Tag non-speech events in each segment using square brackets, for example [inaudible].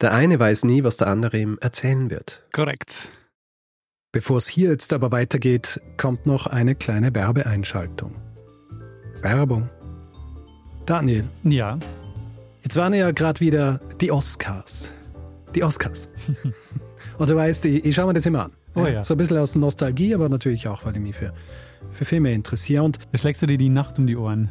der eine weiß nie, was der andere ihm erzählen wird. Korrekt. Bevor es hier jetzt aber weitergeht, kommt noch eine kleine Werbeeinschaltung. Werbung. Daniel. Ja. Jetzt waren ja gerade wieder die Oscars. Die Oscars. [laughs] Und du weißt, ich, ich schaue mir das immer an. Oh ja. So ein bisschen aus Nostalgie, aber natürlich auch, weil ich mich für, für Filme interessiere. Und Da schlägst du dir die Nacht um die Ohren.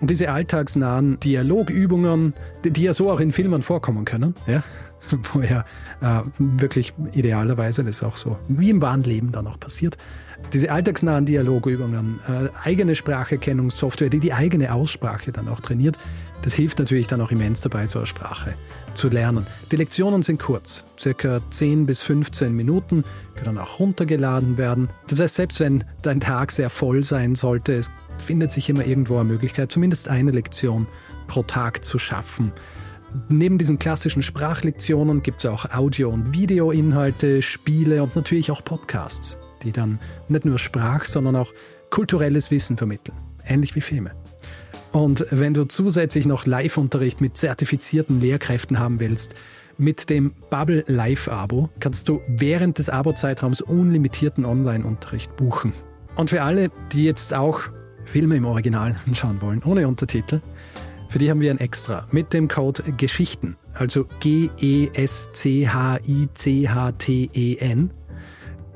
Und diese alltagsnahen Dialogübungen, die, die ja so auch in Filmen vorkommen können, ja, [laughs] wo ja äh, wirklich idealerweise das auch so wie im wahren Leben dann auch passiert. Diese alltagsnahen Dialogübungen, äh, eigene Spracherkennungssoftware, die die eigene Aussprache dann auch trainiert, das hilft natürlich dann auch immens dabei, so eine Sprache zu lernen. Die Lektionen sind kurz, circa 10 bis 15 Minuten, können auch runtergeladen werden. Das heißt, selbst wenn dein Tag sehr voll sein sollte, es findet sich immer irgendwo eine Möglichkeit, zumindest eine Lektion pro Tag zu schaffen. Neben diesen klassischen Sprachlektionen gibt es auch Audio- und Videoinhalte, Spiele und natürlich auch Podcasts, die dann nicht nur Sprach, sondern auch kulturelles Wissen vermitteln. Ähnlich wie Filme. Und wenn du zusätzlich noch Live-Unterricht mit zertifizierten Lehrkräften haben willst, mit dem Bubble Live-Abo kannst du während des Abo-Zeitraums unlimitierten Online-Unterricht buchen. Und für alle, die jetzt auch Filme im Original [laughs] anschauen wollen, ohne Untertitel, für die haben wir ein Extra mit dem Code Geschichten, also G-E-S-C-H-I-C-H-T-E-N,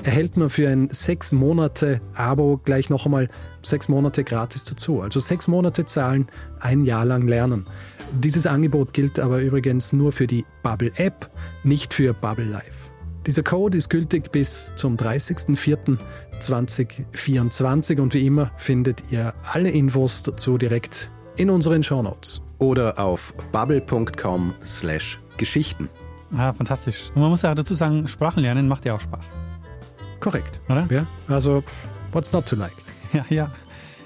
erhält man für ein sechs Monate Abo gleich noch einmal sechs Monate gratis dazu. Also sechs Monate zahlen, ein Jahr lang lernen. Dieses Angebot gilt aber übrigens nur für die Bubble App, nicht für Bubble Live. Dieser Code ist gültig bis zum 30.04.2024 und wie immer findet ihr alle Infos dazu direkt in unseren Shownotes. Oder auf bubble.com slash Geschichten. Ah, fantastisch. Und man muss ja dazu sagen, Sprachen lernen macht ja auch Spaß. Korrekt. Oder? Ja, also what's not to like? [laughs] Ja, ja.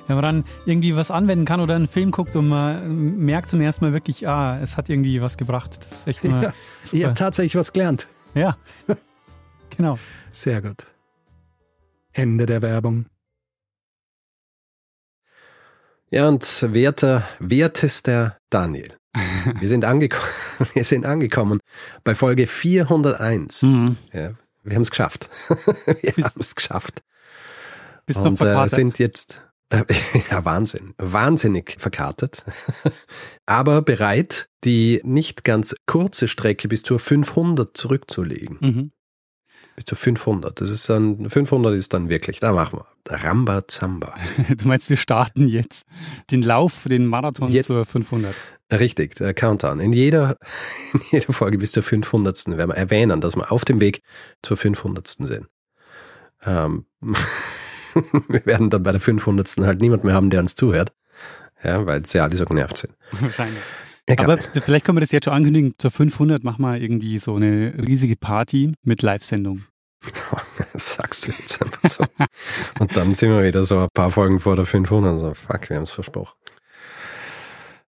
Wenn man dann irgendwie was anwenden kann oder einen Film guckt und man merkt zum ersten Mal wirklich, ah, es hat irgendwie was gebracht. Das ist echt [laughs] immer Ja, super. habe tatsächlich was gelernt. Ja. [laughs] genau. Sehr gut. Ende der Werbung. Ja, und werter, wertester Daniel. [laughs] Wir sind, angeko [laughs] wir sind angekommen bei Folge 401. Mhm. Ja, wir haben es geschafft. [laughs] wir haben es geschafft. Bist noch und äh, verkatert. sind jetzt, äh, ja, Wahnsinn, wahnsinnig verkartet, aber bereit, die nicht ganz kurze Strecke bis zur 500 zurückzulegen. Mhm. Bis zur 500. Das ist dann, 500 ist dann wirklich, da machen wir. Rambazamba. [laughs] Du meinst, wir starten jetzt den Lauf, den Marathon Jetzt. zur 500. Richtig, der Countdown. In jeder, [laughs] in jeder Folge bis zur 500. werden wir erwähnen, dass wir auf dem Weg zur 500. sind. Ähm, [laughs] wir werden dann bei der 500. halt niemand mehr haben, der uns zuhört. Ja, weil sie alle so genervt sind. Wahrscheinlich. Egal. Aber vielleicht können wir das jetzt schon ankündigen. Zur 500 machen wir irgendwie so eine riesige Party mit Live-Sendung. Das [laughs] sagst du jetzt einfach so. Und dann sind wir wieder so ein paar Folgen vor der 500. So, fuck, wir haben es versprochen.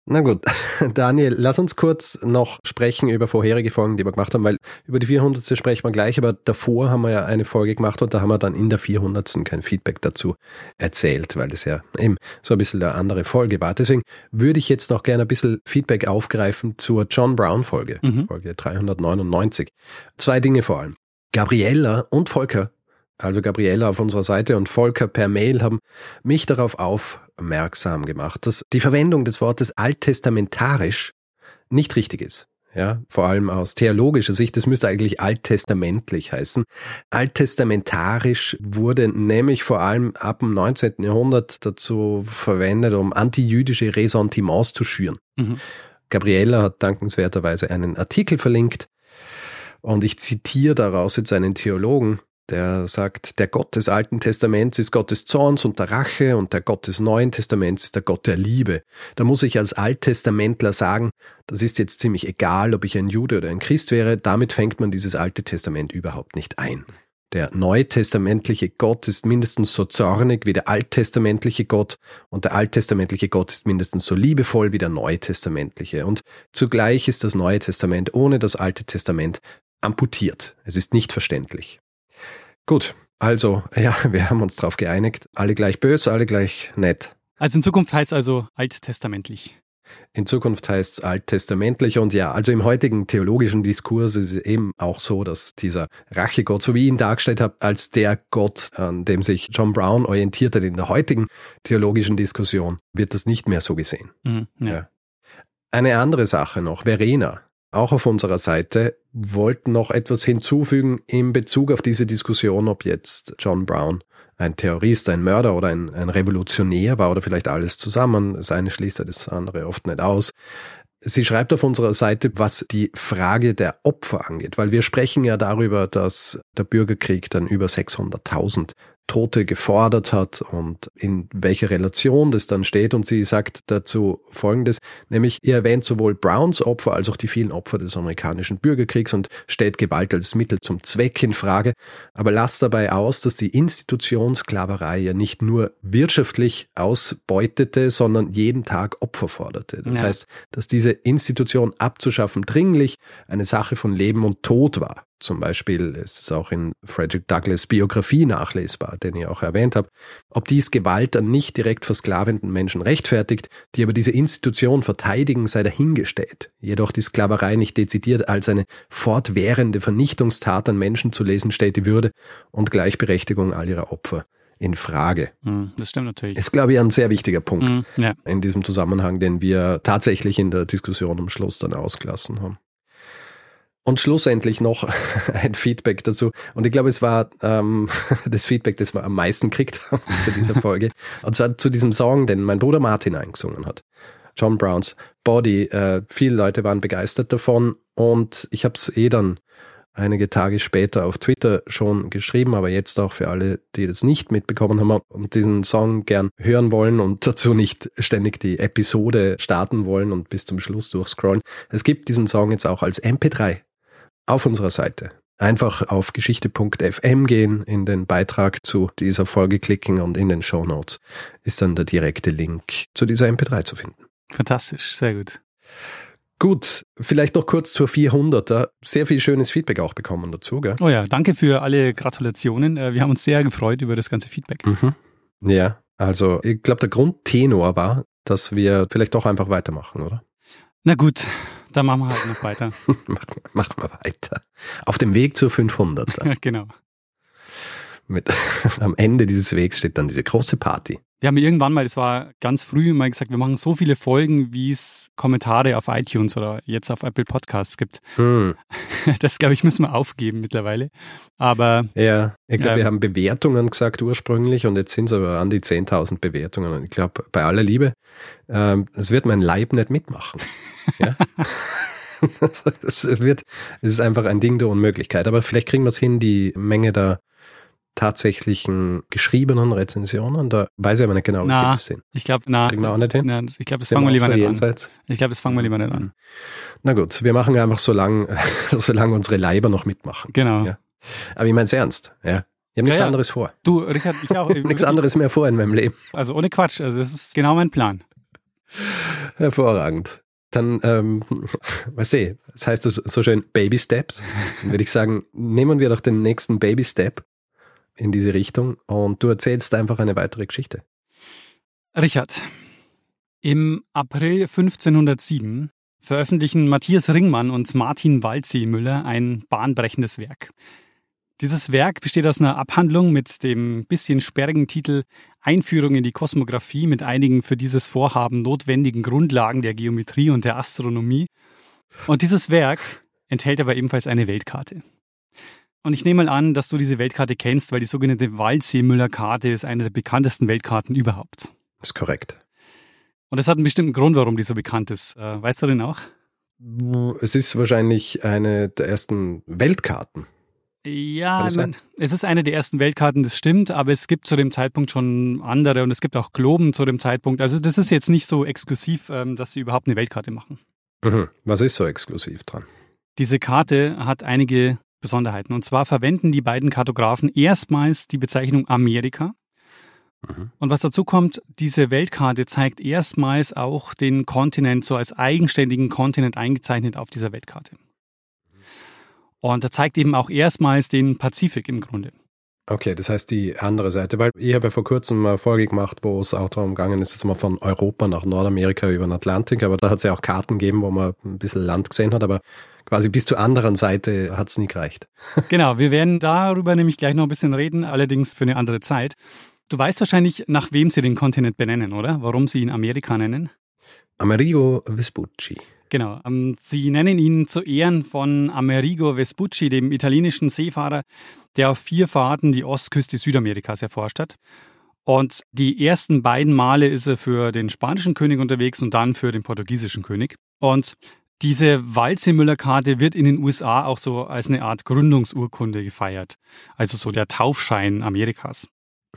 Na gut, [laughs] Daniel, lass uns kurz noch sprechen über vorherige Folgen, die wir gemacht haben, weil über die 400. sprechen wir gleich, aber davor haben wir ja eine Folge gemacht und da haben wir dann in der 400. kein Feedback dazu erzählt, weil das ja eben so ein bisschen eine andere Folge war. Deswegen würde ich jetzt noch gerne ein bisschen Feedback aufgreifen zur John Brown Folge, mhm. Folge 399. Zwei Dinge vor allem. Gabriella und Volker also Gabriella auf unserer Seite und Volker per Mail haben mich darauf aufmerksam gemacht, dass die Verwendung des Wortes alttestamentarisch nicht richtig ist. Ja, vor allem aus theologischer Sicht, das müsste eigentlich alttestamentlich heißen. Alttestamentarisch wurde nämlich vor allem ab dem 19. Jahrhundert dazu verwendet, um antijüdische Ressentiments zu schüren. Mhm. Gabriella hat dankenswerterweise einen Artikel verlinkt und ich zitiere daraus jetzt einen Theologen, der sagt, der Gott des Alten Testaments ist Gott des Zorns und der Rache und der Gott des Neuen Testaments ist der Gott der Liebe. Da muss ich als Alttestamentler sagen, das ist jetzt ziemlich egal, ob ich ein Jude oder ein Christ wäre, damit fängt man dieses Alte Testament überhaupt nicht ein. Der neutestamentliche Gott ist mindestens so zornig wie der alttestamentliche Gott und der alttestamentliche Gott ist mindestens so liebevoll wie der neutestamentliche. Und zugleich ist das Neue Testament ohne das Alte Testament amputiert. Es ist nicht verständlich. Gut, also, ja, [laughs] wir haben uns darauf geeinigt. Alle gleich böse, alle gleich nett. Also in Zukunft heißt es also alttestamentlich. In Zukunft heißt es alttestamentlich und ja, also im heutigen theologischen Diskurs ist es eben auch so, dass dieser Rachegott, so wie ich ihn dargestellt habe, als der Gott, an dem sich John Brown orientiert hat in der heutigen theologischen Diskussion, wird das nicht mehr so gesehen. Mhm, ja. Ja. Eine andere Sache noch, Verena, auch auf unserer Seite, wollten noch etwas hinzufügen in Bezug auf diese Diskussion, ob jetzt John Brown ein Terrorist, ein Mörder oder ein, ein Revolutionär war oder vielleicht alles zusammen. Das eine schließt das andere oft nicht aus. Sie schreibt auf unserer Seite, was die Frage der Opfer angeht, weil wir sprechen ja darüber, dass der Bürgerkrieg dann über 600.000 Tote gefordert hat und in welcher Relation das dann steht. Und sie sagt dazu Folgendes, nämlich ihr erwähnt sowohl Browns Opfer als auch die vielen Opfer des amerikanischen Bürgerkriegs und stellt Gewalt als Mittel zum Zweck in Frage, aber lasst dabei aus, dass die Institutionssklaverei ja nicht nur wirtschaftlich ausbeutete, sondern jeden Tag Opfer forderte. Das ja. heißt, dass diese Institution abzuschaffen dringlich eine Sache von Leben und Tod war. Zum Beispiel ist es auch in Frederick Douglass Biografie nachlesbar, den ich auch erwähnt habe. Ob dies Gewalt an nicht direkt versklavenden Menschen rechtfertigt, die aber diese Institution verteidigen, sei dahingestellt. Jedoch die Sklaverei nicht dezidiert als eine fortwährende Vernichtungstat an Menschen zu lesen, stellt die Würde und Gleichberechtigung all ihrer Opfer in Frage. Hm, das stimmt natürlich. Ist, glaube ich, ein sehr wichtiger Punkt mm, ja. in diesem Zusammenhang, den wir tatsächlich in der Diskussion am Schluss dann ausgelassen haben. Und schlussendlich noch [laughs] ein Feedback dazu. Und ich glaube, es war ähm, [laughs] das Feedback, das wir am meisten haben [laughs] zu dieser Folge. Und zwar zu diesem Song, den mein Bruder Martin eingesungen hat. John Browns Body. Äh, viele Leute waren begeistert davon und ich habe es eh dann einige Tage später auf Twitter schon geschrieben, aber jetzt auch für alle, die das nicht mitbekommen haben und diesen Song gern hören wollen und dazu nicht ständig die Episode starten wollen und bis zum Schluss durchscrollen. Es gibt diesen Song jetzt auch als MP3 auf unserer Seite. Einfach auf geschichte.fm gehen, in den Beitrag zu dieser Folge klicken und in den Show Notes ist dann der direkte Link zu dieser MP3 zu finden. Fantastisch, sehr gut. Gut, vielleicht noch kurz zur 400er. Sehr viel schönes Feedback auch bekommen dazu, gell? Oh ja, danke für alle Gratulationen. Äh, wir haben uns sehr gefreut über das ganze Feedback. Mhm. Ja, also ich glaube, der Grundtenor war, dass wir vielleicht doch einfach weitermachen, oder? Na gut, dann machen wir halt noch weiter. [laughs] machen wir weiter. Auf dem Weg zur 500. [laughs] genau. Mit, [laughs] am Ende dieses Wegs steht dann diese große Party. Wir haben irgendwann mal, das war ganz früh, mal gesagt, wir machen so viele Folgen, wie es Kommentare auf iTunes oder jetzt auf Apple Podcasts gibt. Hm. [laughs] Das, glaube ich, müssen wir aufgeben mittlerweile. Aber. Ja, ich glaube, äh, wir haben Bewertungen gesagt ursprünglich und jetzt sind es aber an die 10.000 Bewertungen. Und ich glaube, bei aller Liebe, ähm, das wird mein Leib nicht mitmachen. Ja? [laughs] das wird, es ist einfach ein Ding der Unmöglichkeit. Aber vielleicht kriegen wir es hin, die Menge der tatsächlichen geschriebenen Rezensionen. Da weiß ich aber nicht genau, wie viele sind. Ich glaube, na, Kriegen wir auch nicht hin? Na, ich glaube, das fangen wir lieber nicht jenseits? an. Ich glaube, das fangen wir lieber nicht an. Na gut, wir machen einfach so lange, [laughs] solange unsere Leiber noch mitmachen. Genau. Ja. Aber ich meine es ernst. Ja. habe nichts ja, anderes vor. Du, Richard, ich auch. [laughs] nichts anderes mehr vor in meinem Leben. Also ohne Quatsch. Also das ist genau mein Plan. Hervorragend. Dann, ähm, [laughs] was sehe, das heißt so schön Baby Steps. Dann würde ich sagen, nehmen wir doch den nächsten Baby Step in diese Richtung und du erzählst einfach eine weitere Geschichte. Richard, im April 1507 veröffentlichen Matthias Ringmann und Martin Waldsee-Müller ein bahnbrechendes Werk. Dieses Werk besteht aus einer Abhandlung mit dem bisschen sperrigen Titel Einführung in die Kosmographie mit einigen für dieses Vorhaben notwendigen Grundlagen der Geometrie und der Astronomie. Und dieses Werk enthält aber ebenfalls eine Weltkarte. Und ich nehme mal an, dass du diese Weltkarte kennst, weil die sogenannte Waldsee-Müller-Karte ist eine der bekanntesten Weltkarten überhaupt. Das ist korrekt. Und das hat einen bestimmten Grund, warum die so bekannt ist. Äh, weißt du den auch? Es ist wahrscheinlich eine der ersten Weltkarten. Ja, meine, es ist eine der ersten Weltkarten, das stimmt, aber es gibt zu dem Zeitpunkt schon andere und es gibt auch Globen zu dem Zeitpunkt. Also das ist jetzt nicht so exklusiv, ähm, dass sie überhaupt eine Weltkarte machen. Mhm. Was ist so exklusiv dran? Diese Karte hat einige Besonderheiten. Und zwar verwenden die beiden Kartografen erstmals die Bezeichnung Amerika. Mhm. Und was dazu kommt, diese Weltkarte zeigt erstmals auch den Kontinent so als eigenständigen Kontinent eingezeichnet auf dieser Weltkarte. Und er zeigt eben auch erstmals den Pazifik im Grunde. Okay, das heißt die andere Seite, weil ich habe ja vor kurzem eine Folge gemacht, wo es auch darum gegangen ist, jetzt mal von Europa nach Nordamerika über den Atlantik, aber da hat es ja auch Karten gegeben, wo man ein bisschen Land gesehen hat, aber quasi bis zur anderen Seite hat es nie gereicht. [laughs] genau, wir werden darüber nämlich gleich noch ein bisschen reden, allerdings für eine andere Zeit. Du weißt wahrscheinlich, nach wem sie den Kontinent benennen, oder? Warum sie ihn Amerika nennen? Amerigo Vespucci. Genau. Ähm, sie nennen ihn zu Ehren von Amerigo Vespucci, dem italienischen Seefahrer, der auf vier Fahrten die Ostküste Südamerikas erforscht hat. Und die ersten beiden Male ist er für den spanischen König unterwegs und dann für den portugiesischen König. Und diese Walze-Müller-Karte wird in den USA auch so als eine Art Gründungsurkunde gefeiert. Also so der Taufschein Amerikas.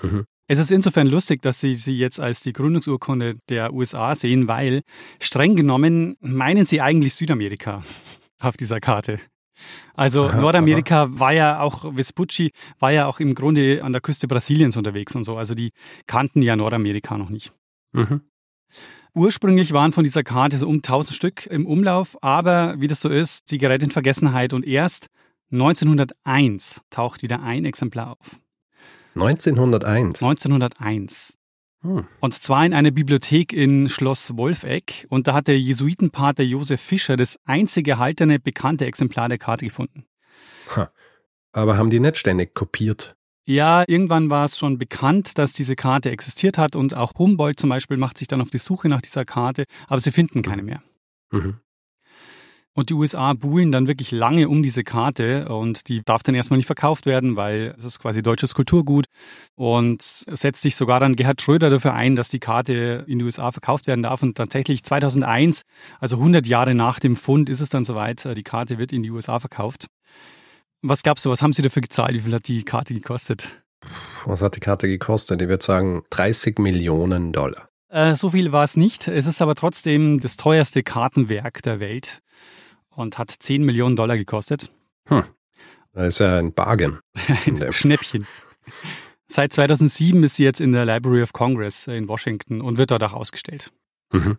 Mhm. Es ist insofern lustig, dass Sie sie jetzt als die Gründungsurkunde der USA sehen, weil streng genommen meinen Sie eigentlich Südamerika [laughs] auf dieser Karte. Also Aha, Nordamerika war ja auch, Vespucci war ja auch im Grunde an der Küste Brasiliens unterwegs und so. Also die kannten ja Nordamerika noch nicht. Mhm. Ursprünglich waren von dieser Karte so um 1000 Stück im Umlauf, aber wie das so ist, sie gerät in Vergessenheit und erst 1901 taucht wieder ein Exemplar auf. 1901. 1901. Hm. Und zwar in einer Bibliothek in Schloss Wolfegg. Und da hat der Jesuitenpater Josef Fischer das einzige erhaltene bekannte Exemplar der Karte gefunden. Ha. Aber haben die nicht ständig kopiert? Ja, irgendwann war es schon bekannt, dass diese Karte existiert hat und auch Humboldt zum Beispiel macht sich dann auf die Suche nach dieser Karte, aber sie finden keine mehr. Mhm. Und die USA buhlen dann wirklich lange um diese Karte und die darf dann erstmal nicht verkauft werden, weil es ist quasi deutsches Kulturgut und setzt sich sogar dann Gerhard Schröder dafür ein, dass die Karte in die USA verkauft werden darf. Und tatsächlich 2001, also 100 Jahre nach dem Fund, ist es dann soweit, die Karte wird in die USA verkauft. Was glaubst du, was haben Sie dafür gezahlt? Wie viel hat die Karte gekostet? Was hat die Karte gekostet? Ich würde sagen 30 Millionen Dollar. Äh, so viel war es nicht. Es ist aber trotzdem das teuerste Kartenwerk der Welt und hat 10 Millionen Dollar gekostet. Hm. Das ist ja ein Bargain. [laughs] ein Schnäppchen. Seit 2007 ist sie jetzt in der Library of Congress in Washington und wird dort auch ausgestellt. Mhm.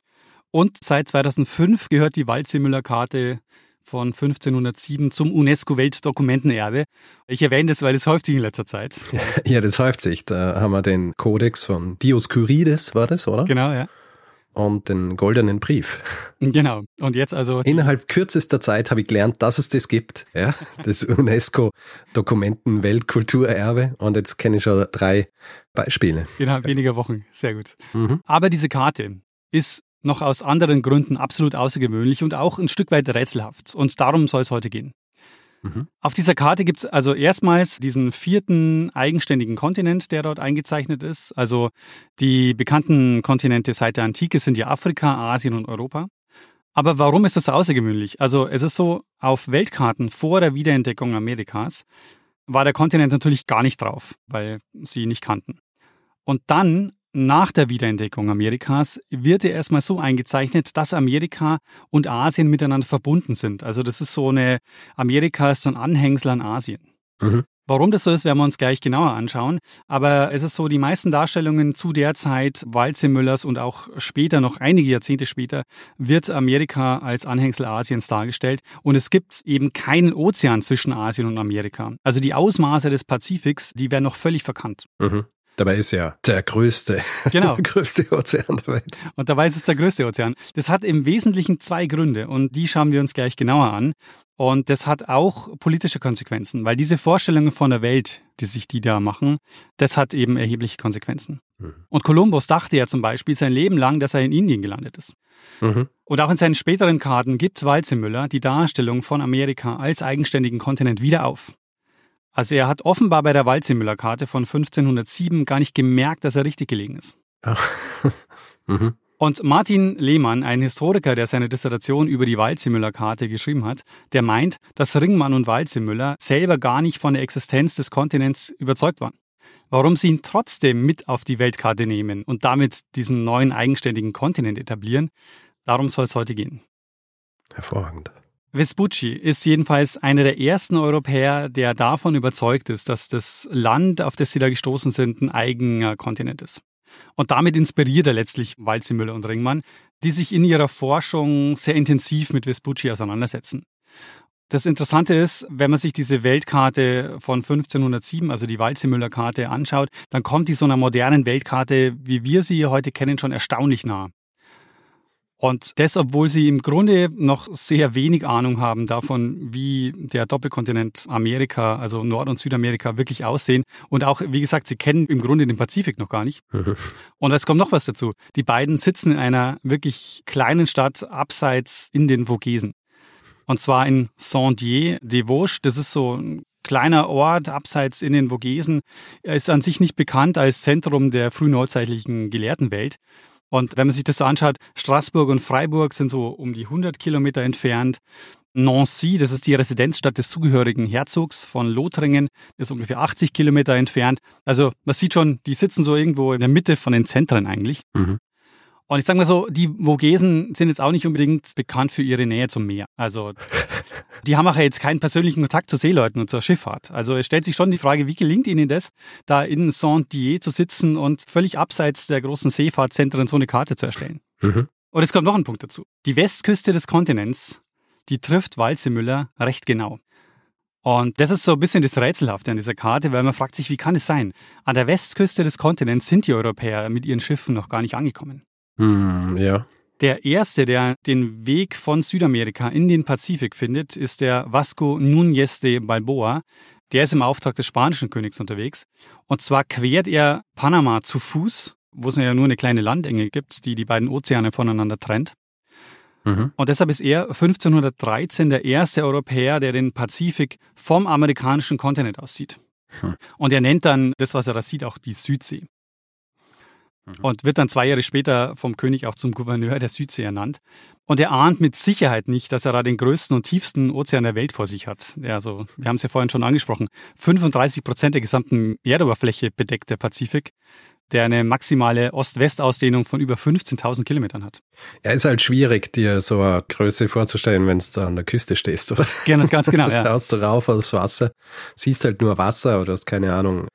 Und seit 2005 gehört die Waldseemüller-Karte von 1507 zum UNESCO-Weltdokumentenerbe. Ich erwähne das, weil es häuft sich in letzter Zeit. [laughs] Ja, das häuft sich. Da haben wir den Kodex von Dioskurides, war das, oder? Genau, ja und den goldenen Brief. Genau. Und jetzt also. Innerhalb kürzester Zeit habe ich gelernt, dass es das gibt. Ja, das [laughs] UNESCO-Dokumenten Weltkulturerbe. Und jetzt kenne ich schon drei Beispiele. Innerhalb weniger Wochen. Sehr gut. Mhm. Aber diese Karte ist noch aus anderen Gründen absolut außergewöhnlich und auch ein Stück weit rätselhaft. Und darum soll es heute gehen. Mhm. Auf dieser Karte gibt es also erstmals diesen vierten eigenständigen Kontinent, der dort eingezeichnet ist. Also die bekannten Kontinente seit der Antike sind ja Afrika, Asien und Europa. Aber warum ist das so außergewöhnlich? Also es ist so, auf Weltkarten vor der Wiederentdeckung Amerikas war der Kontinent natürlich gar nicht drauf, weil sie ihn nicht kannten. Und dann nach der Wiederentdeckung Amerikas wird er erstmal so eingezeichnet, dass Amerika und Asien miteinander verbunden sind. Also das ist so eine, Amerika ist so ein Anhängsel an Asien. Mhm. Warum das so ist, werden wir uns gleich genauer anschauen. Aber es ist so, die meisten Darstellungen zu der Zeit Waldseemüllers und auch später, noch einige Jahrzehnte später, wird Amerika als Anhängsel Asiens dargestellt. Und es gibt eben keinen Ozean zwischen Asien und Amerika. Also die Ausmaße des Pazifiks, die werden noch völlig verkannt. Mhm. Dabei ist ja der größte, [laughs] Genau. der größte Ozean der Welt. Und dabei ist es der größte Ozean. Das hat im Wesentlichen zwei Gründe und die schauen wir uns gleich genauer an. Und das hat auch politische Konsequenzen, weil diese Vorstellungen von der Welt, die sich die da machen, das hat eben erhebliche Konsequenzen. Mhm. Und Kolumbus dachte ja zum Beispiel sein Leben lang, dass er in Indien gelandet ist. Mhm. Und auch in seinen späteren Karten gibt Walzemüller die Darstellung von Amerika als eigenständigen Kontinent wieder auf. Also er hat offenbar bei der Walzemüller-Karte von 1507 gar nicht gemerkt, dass er richtig gelegen ist. Ach. [laughs] mhm. Und Martin Lehmann, ein Historiker, der seine Dissertation über die Walzemüller-Karte geschrieben hat, der meint, dass Ringmann und Walzemüller selber gar nicht von der Existenz des Kontinents überzeugt waren. Warum sie ihn trotzdem mit auf die Weltkarte nehmen und damit diesen neuen eigenständigen Kontinent etablieren, darum soll es heute gehen. Hervorragend. Vespucci ist jedenfalls einer der ersten Europäer, der davon überzeugt ist, dass das Land, auf das sie da gestoßen sind, ein eigener Kontinent ist. Und damit inspiriert er letztlich Walzemüller und Ringmann, die sich in ihrer Forschung sehr intensiv mit Vespucci auseinandersetzen. Das Interessante ist, wenn man sich diese Weltkarte von 1507, also die Walzemüller-Karte, anschaut, dann kommt die so einer modernen Weltkarte, wie wir sie heute kennen, schon erstaunlich nah. Und das, obwohl sie im Grunde noch sehr wenig Ahnung haben davon, wie der Doppelkontinent Amerika, also Nord- und Südamerika, wirklich aussehen. Und auch, wie gesagt, sie kennen im Grunde den Pazifik noch gar nicht. [laughs] Und es kommt noch was dazu. Die beiden sitzen in einer wirklich kleinen Stadt abseits in den Vogesen. Und zwar in Saint-Dié-des-Vosges. Das ist so ein kleiner Ort abseits in den Vogesen. Er ist an sich nicht bekannt als Zentrum der frühneuzeitlichen Gelehrtenwelt. Und wenn man sich das so anschaut, Straßburg und Freiburg sind so um die 100 Kilometer entfernt. Nancy, das ist die Residenzstadt des zugehörigen Herzogs von Lothringen, ist ungefähr 80 Kilometer entfernt. Also man sieht schon, die sitzen so irgendwo in der Mitte von den Zentren eigentlich. Mhm. Und ich sage mal so, die Vogesen sind jetzt auch nicht unbedingt bekannt für ihre Nähe zum Meer. Also [laughs] die haben auch jetzt keinen persönlichen Kontakt zu Seeleuten und zur Schifffahrt. Also es stellt sich schon die Frage, wie gelingt ihnen das, da in Saint-Dié zu sitzen und völlig abseits der großen Seefahrtzentren so eine Karte zu erstellen. Mhm. Und es kommt noch ein Punkt dazu. Die Westküste des Kontinents, die trifft Walzemüller recht genau. Und das ist so ein bisschen das Rätselhafte an dieser Karte, weil man fragt sich, wie kann es sein? An der Westküste des Kontinents sind die Europäer mit ihren Schiffen noch gar nicht angekommen. Mhm. Ja. Der erste, der den Weg von Südamerika in den Pazifik findet, ist der Vasco Núñez de Balboa. Der ist im Auftrag des spanischen Königs unterwegs. Und zwar quert er Panama zu Fuß, wo es ja nur eine kleine Landenge gibt, die die beiden Ozeane voneinander trennt. Mhm. Und deshalb ist er 1513 der erste Europäer, der den Pazifik vom amerikanischen Kontinent aus sieht. Hm. Und er nennt dann das, was er da sieht, auch die Südsee. Und wird dann zwei Jahre später vom König auch zum Gouverneur der Südsee ernannt. Und er ahnt mit Sicherheit nicht, dass er da den größten und tiefsten Ozean der Welt vor sich hat. Also, wir haben es ja vorhin schon angesprochen, 35 Prozent der gesamten Erdoberfläche bedeckt der Pazifik, der eine maximale Ost-West-Ausdehnung von über 15.000 Kilometern hat. Ja, ist halt schwierig, dir so eine Größe vorzustellen, wenn du da an der Küste stehst, oder? Gerne, ganz genau, ja. [laughs] Schaust du rauf aufs Wasser, siehst halt nur Wasser oder hast keine Ahnung,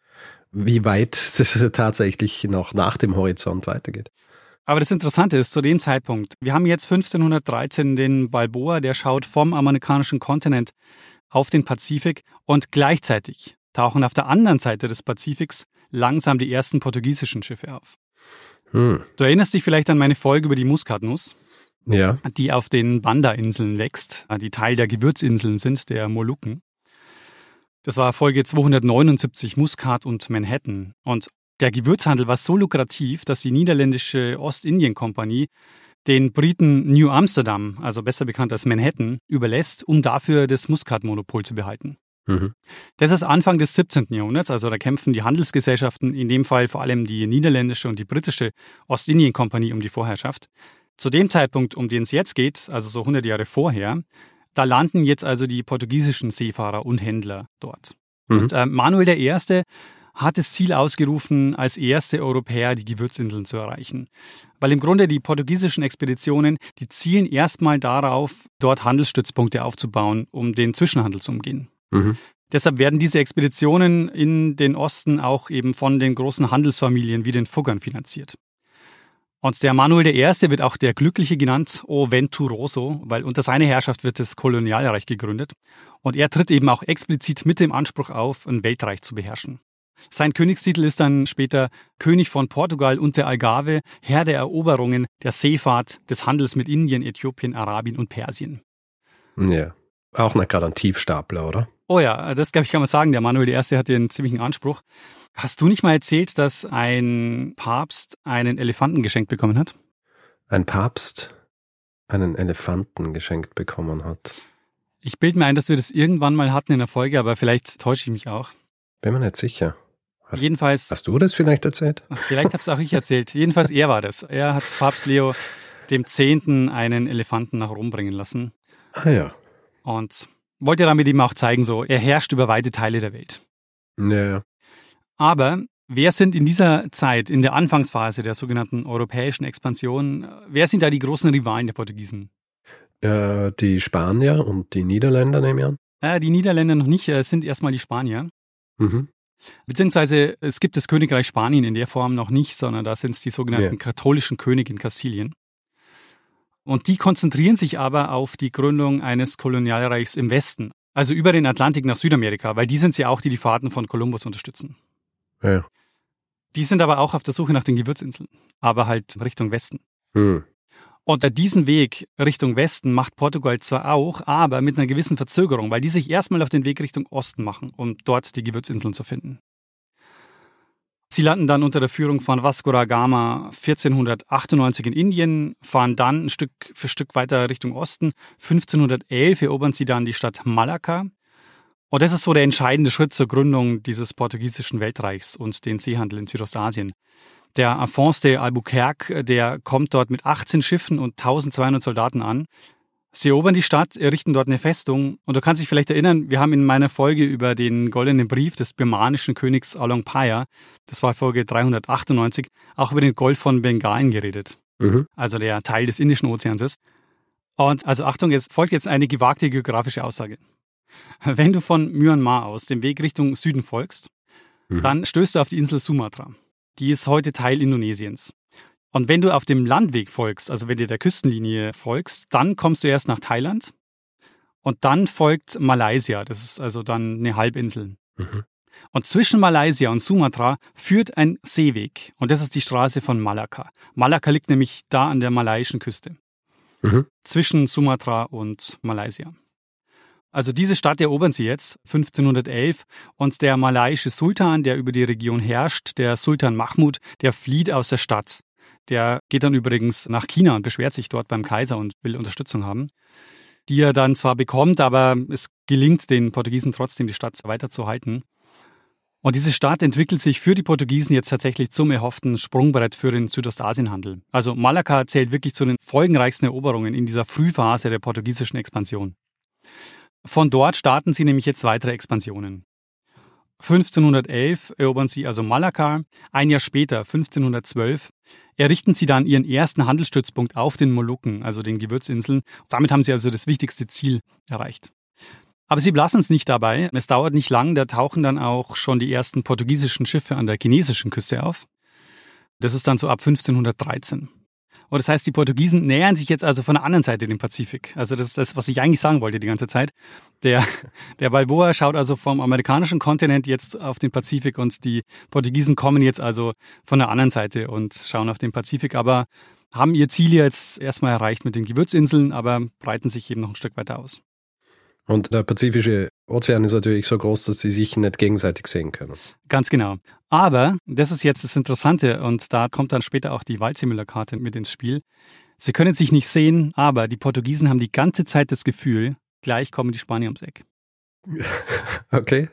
wie weit [laughs] das tatsächlich noch nach dem Horizont weitergeht. Aber das Interessante ist, zu dem Zeitpunkt, wir haben jetzt 1513 den Balboa, der schaut vom amerikanischen Kontinent auf den Pazifik und gleichzeitig tauchen auf der anderen Seite des Pazifiks langsam die ersten portugiesischen Schiffe auf. Hm. Du erinnerst dich vielleicht an meine Folge über die Muskatnuss, Ja. die auf den Banda-Inseln wächst, die Teil der Gewürzinseln sind, der Molukken. Das war Folge 279 Muskat und Manhattan. Und der Gewürzhandel war so lukrativ, dass die niederländische Ostindien-Kompanie den Briten New Amsterdam, also besser bekannt als Manhattan, überlässt, um dafür das Muskatmonopol zu behalten. Mhm. Das ist Anfang des 17. Jahrhunderts, also da kämpfen die Handelsgesellschaften, in dem Fall vor allem die niederländische und die britische Ostindien-Kompanie um die Vorherrschaft. Zu dem Zeitpunkt, um den es jetzt geht, also so 100 Jahre vorher, da landen jetzt also die portugiesischen Seefahrer und Händler dort. Mhm. Und äh, Manuel I. hat das Ziel ausgerufen, als erste Europäer die Gewürzinseln zu erreichen. Weil im Grunde die portugiesischen Expeditionen, die zielen erstmal darauf, dort Handelsstützpunkte aufzubauen, um den Zwischenhandel zu umgehen. Mhm. Deshalb werden diese Expeditionen in den Osten auch eben von den großen Handelsfamilien wie den Fuggern finanziert. Und der Manuel I. wird auch der Glückliche genannt, O Venturoso, weil unter seiner Herrschaft wird das Kolonialreich gegründet. Und er tritt eben auch explizit mit dem Anspruch auf, ein Weltreich zu beherrschen. Sein Königstitel ist dann später König von Portugal und der Algarve, Herr der Eroberungen, der Seefahrt, des Handels mit Indien, Äthiopien, Arabien und Persien. Ja, auch ein Garantivstapler, oder? Oh ja, das glaube ich kann man sagen. Der Manuel I. hatte einen ziemlichen Anspruch. Hast du nicht mal erzählt, dass ein Papst einen Elefanten geschenkt bekommen hat? Ein Papst einen Elefanten geschenkt bekommen hat. Ich bilde mir ein, dass wir das irgendwann mal hatten in der Folge, aber vielleicht täusche ich mich auch. Bin mir nicht sicher. Hast, Jedenfalls. Hast du das vielleicht erzählt? Vielleicht habe es auch ich erzählt. Jedenfalls er war das. Er hat Papst Leo dem Zehnten einen Elefanten nach Rom bringen lassen. Ah ja. Und wollte damit ihm auch zeigen, so er herrscht über weite Teile der Welt. Ja. Aber wer sind in dieser Zeit, in der Anfangsphase der sogenannten europäischen Expansion, wer sind da die großen Rivalen der Portugiesen? Äh, die Spanier und die Niederländer nehme ich an. Äh, die Niederländer noch nicht, es sind erstmal die Spanier. Mhm. Beziehungsweise es gibt das Königreich Spanien in der Form noch nicht, sondern da sind es die sogenannten ja. katholischen Könige in Kastilien. Und die konzentrieren sich aber auf die Gründung eines Kolonialreichs im Westen, also über den Atlantik nach Südamerika, weil die sind ja auch, die die Fahrten von Kolumbus unterstützen. Ja. Die sind aber auch auf der Suche nach den Gewürzinseln, aber halt Richtung Westen. Hm. Und diesen Weg Richtung Westen macht Portugal zwar auch, aber mit einer gewissen Verzögerung, weil die sich erstmal auf den Weg Richtung Osten machen, um dort die Gewürzinseln zu finden. Sie landen dann unter der Führung von Vasco da Gama 1498 in Indien, fahren dann ein Stück für Stück weiter Richtung Osten. 1511 erobern sie dann die Stadt Malakka. Und das ist so der entscheidende Schritt zur Gründung dieses portugiesischen Weltreichs und den Seehandel in Südostasien. Der Afonso de Albuquerque, der kommt dort mit 18 Schiffen und 1200 Soldaten an. Sie erobern die Stadt, errichten dort eine Festung. Und du kannst dich vielleicht erinnern, wir haben in meiner Folge über den goldenen Brief des birmanischen Königs Alongpaya, das war Folge 398, auch über den Golf von Bengalen geredet. Mhm. Also der Teil des Indischen Ozeans ist. Und also Achtung, es folgt jetzt eine gewagte geografische Aussage. Wenn du von Myanmar aus den Weg Richtung Süden folgst, mhm. dann stößt du auf die Insel Sumatra. Die ist heute Teil Indonesiens. Und wenn du auf dem Landweg folgst, also wenn du der Küstenlinie folgst, dann kommst du erst nach Thailand und dann folgt Malaysia. Das ist also dann eine Halbinsel. Mhm. Und zwischen Malaysia und Sumatra führt ein Seeweg und das ist die Straße von Malakka. Malakka liegt nämlich da an der malaiischen Küste. Mhm. Zwischen Sumatra und Malaysia. Also diese Stadt erobern sie jetzt 1511 und der malaiische Sultan, der über die Region herrscht, der Sultan Mahmud, der flieht aus der Stadt. Der geht dann übrigens nach China und beschwert sich dort beim Kaiser und will Unterstützung haben, die er dann zwar bekommt, aber es gelingt den Portugiesen trotzdem, die Stadt weiterzuhalten. Und diese Stadt entwickelt sich für die Portugiesen jetzt tatsächlich zum erhofften Sprungbrett für den Südostasienhandel. Also Malakka zählt wirklich zu den folgenreichsten Eroberungen in dieser Frühphase der portugiesischen Expansion. Von dort starten sie nämlich jetzt weitere Expansionen. 1511 erobern sie also Malakka. Ein Jahr später, 1512, errichten sie dann ihren ersten Handelsstützpunkt auf den Molukken, also den Gewürzinseln. Damit haben sie also das wichtigste Ziel erreicht. Aber sie belassen es nicht dabei. Es dauert nicht lang, da tauchen dann auch schon die ersten portugiesischen Schiffe an der chinesischen Küste auf. Das ist dann so ab 1513. Und das heißt, die Portugiesen nähern sich jetzt also von der anderen Seite dem Pazifik. Also das ist das, was ich eigentlich sagen wollte die ganze Zeit. Der, [laughs] der Balboa schaut also vom amerikanischen Kontinent jetzt auf den Pazifik und die Portugiesen kommen jetzt also von der anderen Seite und schauen auf den Pazifik, aber haben ihr Ziel jetzt erstmal erreicht mit den Gewürzinseln, aber breiten sich eben noch ein Stück weiter aus. Und der Pazifische Ozean ist natürlich so groß, dass sie sich nicht gegenseitig sehen können. Ganz genau. Aber, das ist jetzt das Interessante, und da kommt dann später auch die Waldsimüller-Karte mit ins Spiel. Sie können sich nicht sehen, aber die Portugiesen haben die ganze Zeit das Gefühl, gleich kommen die Spanier ums Eck. [laughs] Okay.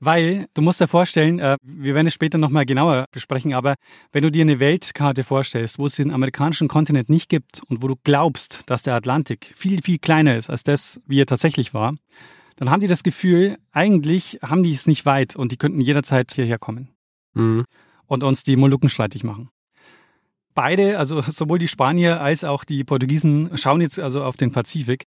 Weil, du musst dir vorstellen, äh, wir werden es später nochmal genauer besprechen, aber wenn du dir eine Weltkarte vorstellst, wo es den amerikanischen Kontinent nicht gibt und wo du glaubst, dass der Atlantik viel, viel kleiner ist als das, wie er tatsächlich war, dann haben die das Gefühl, eigentlich haben die es nicht weit und die könnten jederzeit hierher kommen Mhm. und uns die Molukken streitig machen. Beide, also sowohl die Spanier als auch die Portugiesen, schauen jetzt also auf den Pazifik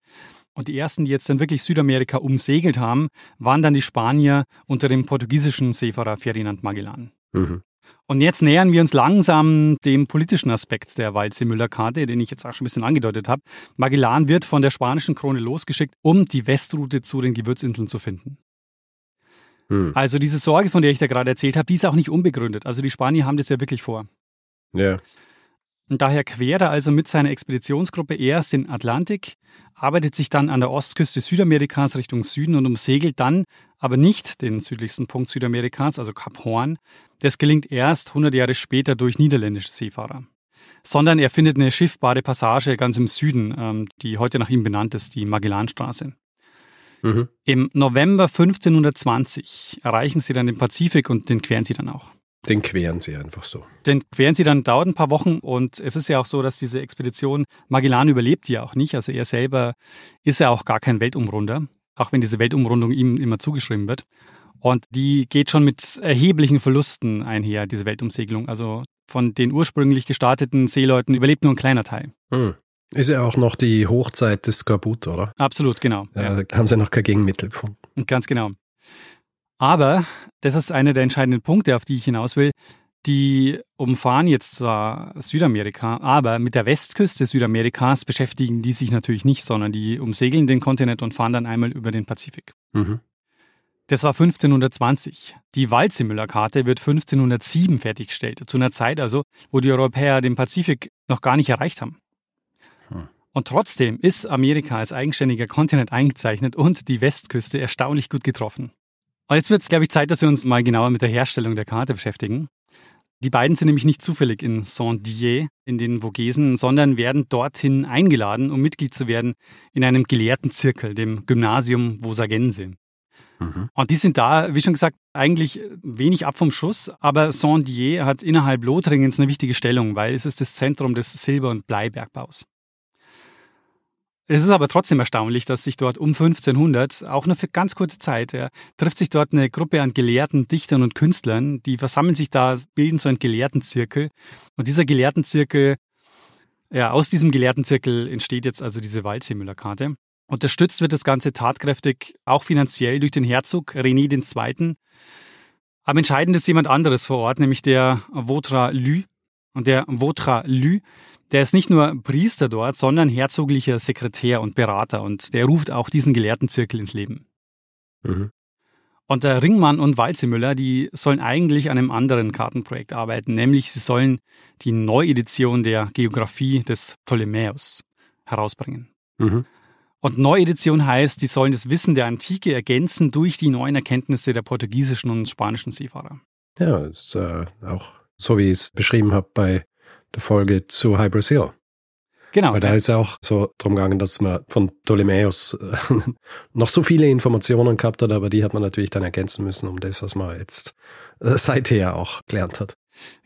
Und die ersten, die jetzt dann wirklich Südamerika umsegelt haben, waren dann die Spanier unter dem portugiesischen Seefahrer Ferdinand Magellan. Mhm. Und jetzt nähern wir uns langsam dem politischen Aspekt der Waldsee-Müller-Karte, den ich jetzt auch schon ein bisschen angedeutet habe. Magellan wird von der spanischen Krone losgeschickt, um die Westroute zu den Gewürzinseln zu finden. Hm. Also diese Sorge, von der ich da gerade erzählt habe, die ist auch nicht unbegründet. Also die Spanier haben das ja wirklich vor. Ja. Und daher quert er also mit seiner Expeditionsgruppe erst den Atlantik, arbeitet sich dann an der Ostküste Südamerikas Richtung Süden und umsegelt dann aber nicht den südlichsten Punkt Südamerikas, also Kap Horn. Das gelingt erst 100 Jahre später durch niederländische Seefahrer. Sondern er findet eine schiffbare Passage ganz im Süden, ähm, die heute nach ihm benannt ist, die Magellanstraße. Mhm. Im November 1520 erreichen sie dann den Pazifik und den queren sie dann auch. Den queren sie einfach so. Den queren sie dann, dauert ein paar Wochen und es ist ja auch so, dass diese Expedition, Magellan überlebt ja auch nicht. Also er selber ist ja auch gar kein Weltumrunder, auch wenn diese Weltumrundung ihm immer zugeschrieben wird. Und die geht schon mit erheblichen Verlusten einher, diese Weltumsegelung. Also von den ursprünglich gestarteten Seeleuten überlebt nur ein kleiner Teil. Hm. Ist ja auch noch die Hochzeit des Skorbut, oder? Absolut, genau. Ja, ja. Da haben sie noch kein Gegenmittel gefunden. Ganz genau. Aber, das ist einer der entscheidenden Punkte, auf die ich hinaus will, die umfahren jetzt zwar Südamerika, aber mit der Westküste Südamerikas beschäftigen die sich natürlich nicht, sondern die umsegeln den Kontinent und fahren dann einmal über den Pazifik. Mhm. Das war 1520. Die Waldsee-Müller-Karte wird 1507 fertiggestellt, zu einer Zeit also, wo die Europäer den Pazifik noch gar nicht erreicht haben. Hm. Und trotzdem ist Amerika als eigenständiger Kontinent eingezeichnet und die Westküste erstaunlich gut getroffen. Und jetzt wird es, glaube ich, Zeit, dass wir uns mal genauer mit der Herstellung der Karte beschäftigen. Die beiden sind nämlich nicht zufällig in Saint-Dié in den Vogesen, sondern werden dorthin eingeladen, um Mitglied zu werden in einem gelehrten Zirkel, dem Gymnasium Vosagense. Mhm. Und die sind da, wie schon gesagt, eigentlich wenig ab vom Schuss, aber Saint-Dié hat innerhalb Lothringens eine wichtige Stellung, weil es ist das Zentrum des Silber- und Bleibergbaus. Es ist aber trotzdem erstaunlich, dass sich dort um 1500, auch nur für ganz kurze Zeit, ja, trifft sich dort eine Gruppe an Gelehrten, Dichtern und Künstlern, die versammeln sich da, bilden so einen Gelehrtenzirkel. Und dieser Gelehrtenzirkel, ja, aus diesem Gelehrtenzirkel entsteht jetzt also diese Waldseemüller-Karte. Unterstützt wird das Ganze tatkräftig, auch finanziell, durch den Herzog René II. Aber entscheidend ist jemand anderes vor Ort, nämlich der Vautrin Lü. Und der Vautrin Lü der ist nicht nur Priester dort, sondern herzoglicher Sekretär und Berater und der ruft auch diesen Gelehrtenzirkel ins Leben. Mhm. Und der Ringmann und Walzemüller, die sollen eigentlich an einem anderen Kartenprojekt arbeiten, nämlich sie sollen die Neuedition der Geografie des Ptolemäus herausbringen. Mhm. Und Neuedition heißt, die sollen das Wissen der Antike ergänzen durch die neuen Erkenntnisse der portugiesischen und spanischen Seefahrer. Ja, das ist äh, auch so, wie ich es beschrieben habe bei der Folge zu High Brazil. Genau. Weil da ist ja auch so drum gegangen, dass man von Ptolemäus äh, [laughs] noch so viele Informationen gehabt hat, aber die hat man natürlich dann ergänzen müssen um das, was man jetzt äh, seither auch gelernt hat.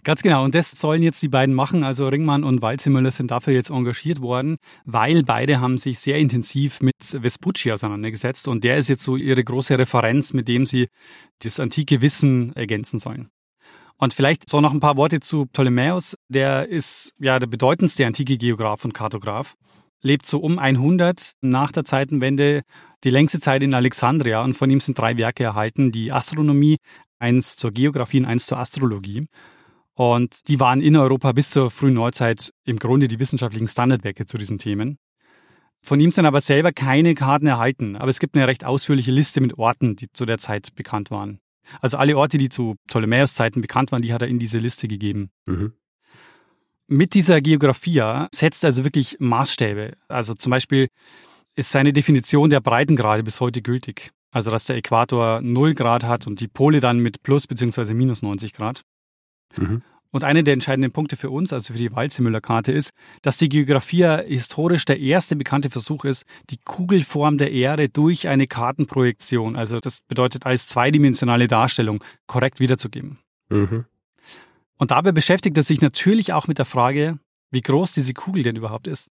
Ganz genau. Und das sollen jetzt die beiden machen. Also Ringmann und Walzimüller sind dafür jetzt engagiert worden, weil beide haben sich sehr intensiv mit Vespucci auseinandergesetzt und der ist jetzt so ihre große Referenz, mit dem sie das antike Wissen ergänzen sollen. Und vielleicht so noch ein paar Worte zu Ptolemäus. Der ist ja der bedeutendste antike Geograf und Kartograf. Lebt so um 100 nach der Zeitenwende, die längste Zeit in Alexandria. Und von ihm sind drei Werke erhalten. Die Astronomie, eins zur Geografie und eins zur Astrologie. Und die waren in Europa bis zur frühen Neuzeit im Grunde die wissenschaftlichen Standardwerke zu diesen Themen. Von ihm sind aber selber keine Karten erhalten, aber es gibt eine recht ausführliche Liste mit Orten, die zu der Zeit bekannt waren. Also alle Orte, die zu Ptolemäus-Zeiten bekannt waren, die hat er in diese Liste gegeben. Mhm. Mit dieser Geographia setzt er also wirklich Maßstäbe. Also zum Beispiel ist seine Definition der Breitengrade bis heute gültig. Also dass der Äquator 0 Grad hat und die Pole dann mit plus bzw. minus 90 Grad. Mhm. Und einer der entscheidenden Punkte für uns, also für die Walzemüller-Karte, ist, dass die Geografie historisch der erste bekannte Versuch ist, die Kugelform der Erde durch eine Kartenprojektion, also das bedeutet als zweidimensionale Darstellung, korrekt wiederzugeben. Mhm. Und dabei beschäftigt er sich natürlich auch mit der Frage, wie groß diese Kugel denn überhaupt ist.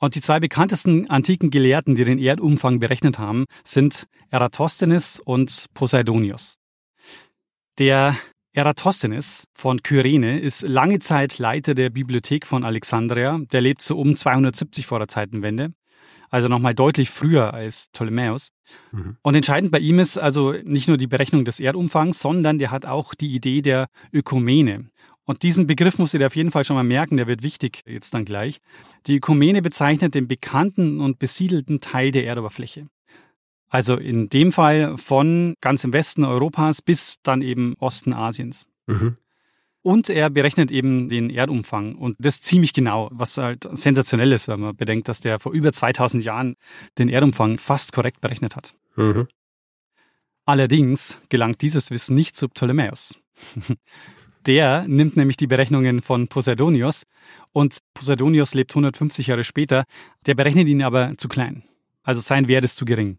Und die zwei bekanntesten antiken Gelehrten, die den Erdumfang berechnet haben, sind Eratosthenes und Poseidonius. Der Eratosthenes von Kyrene ist lange Zeit Leiter der Bibliothek von Alexandria. Der lebt so um 270 vor der Zeitenwende. also nochmal deutlich früher als Ptolemäus. Mhm. Und entscheidend bei ihm ist also nicht nur die Berechnung des Erdumfangs, sondern der hat auch die Idee der Ökumene. Und diesen Begriff musst du dir auf jeden Fall schon mal merken, der wird wichtig jetzt dann gleich. Die Ökumene bezeichnet den bekannten und besiedelten Teil der Erdoberfläche. Also in dem Fall von ganz im Westen Europas bis dann eben Osten Asiens. Mhm. Und er berechnet eben den Erdumfang und das ziemlich genau, was halt sensationell ist, wenn man bedenkt, dass der vor über 2000 Jahren den Erdumfang fast korrekt berechnet hat. Mhm. Allerdings gelangt dieses Wissen nicht zu Ptolemäus. [laughs] Der nimmt nämlich die Berechnungen von Poseidonius und Poseidonius lebt 150 Jahre später. Der berechnet ihn aber zu klein. Also sein Wert ist zu gering.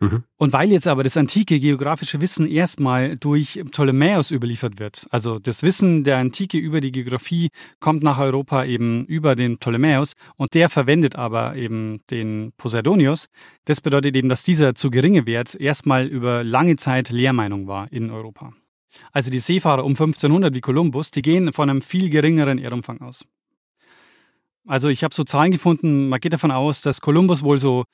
Mhm. Und weil jetzt aber das antike geografische Wissen erstmal durch Ptolemäus überliefert wird, also das Wissen der Antike über die Geografie kommt nach Europa eben über den Ptolemäus und der verwendet aber eben den Poseidonius. Das bedeutet eben, dass dieser zu geringe Wert erstmal über lange Zeit Lehrmeinung war in Europa. Also die Seefahrer um 1500 wie Kolumbus, die gehen von einem viel geringeren Erdumfang aus. Also ich habe so Zahlen gefunden, man geht davon aus, dass Kolumbus wohl so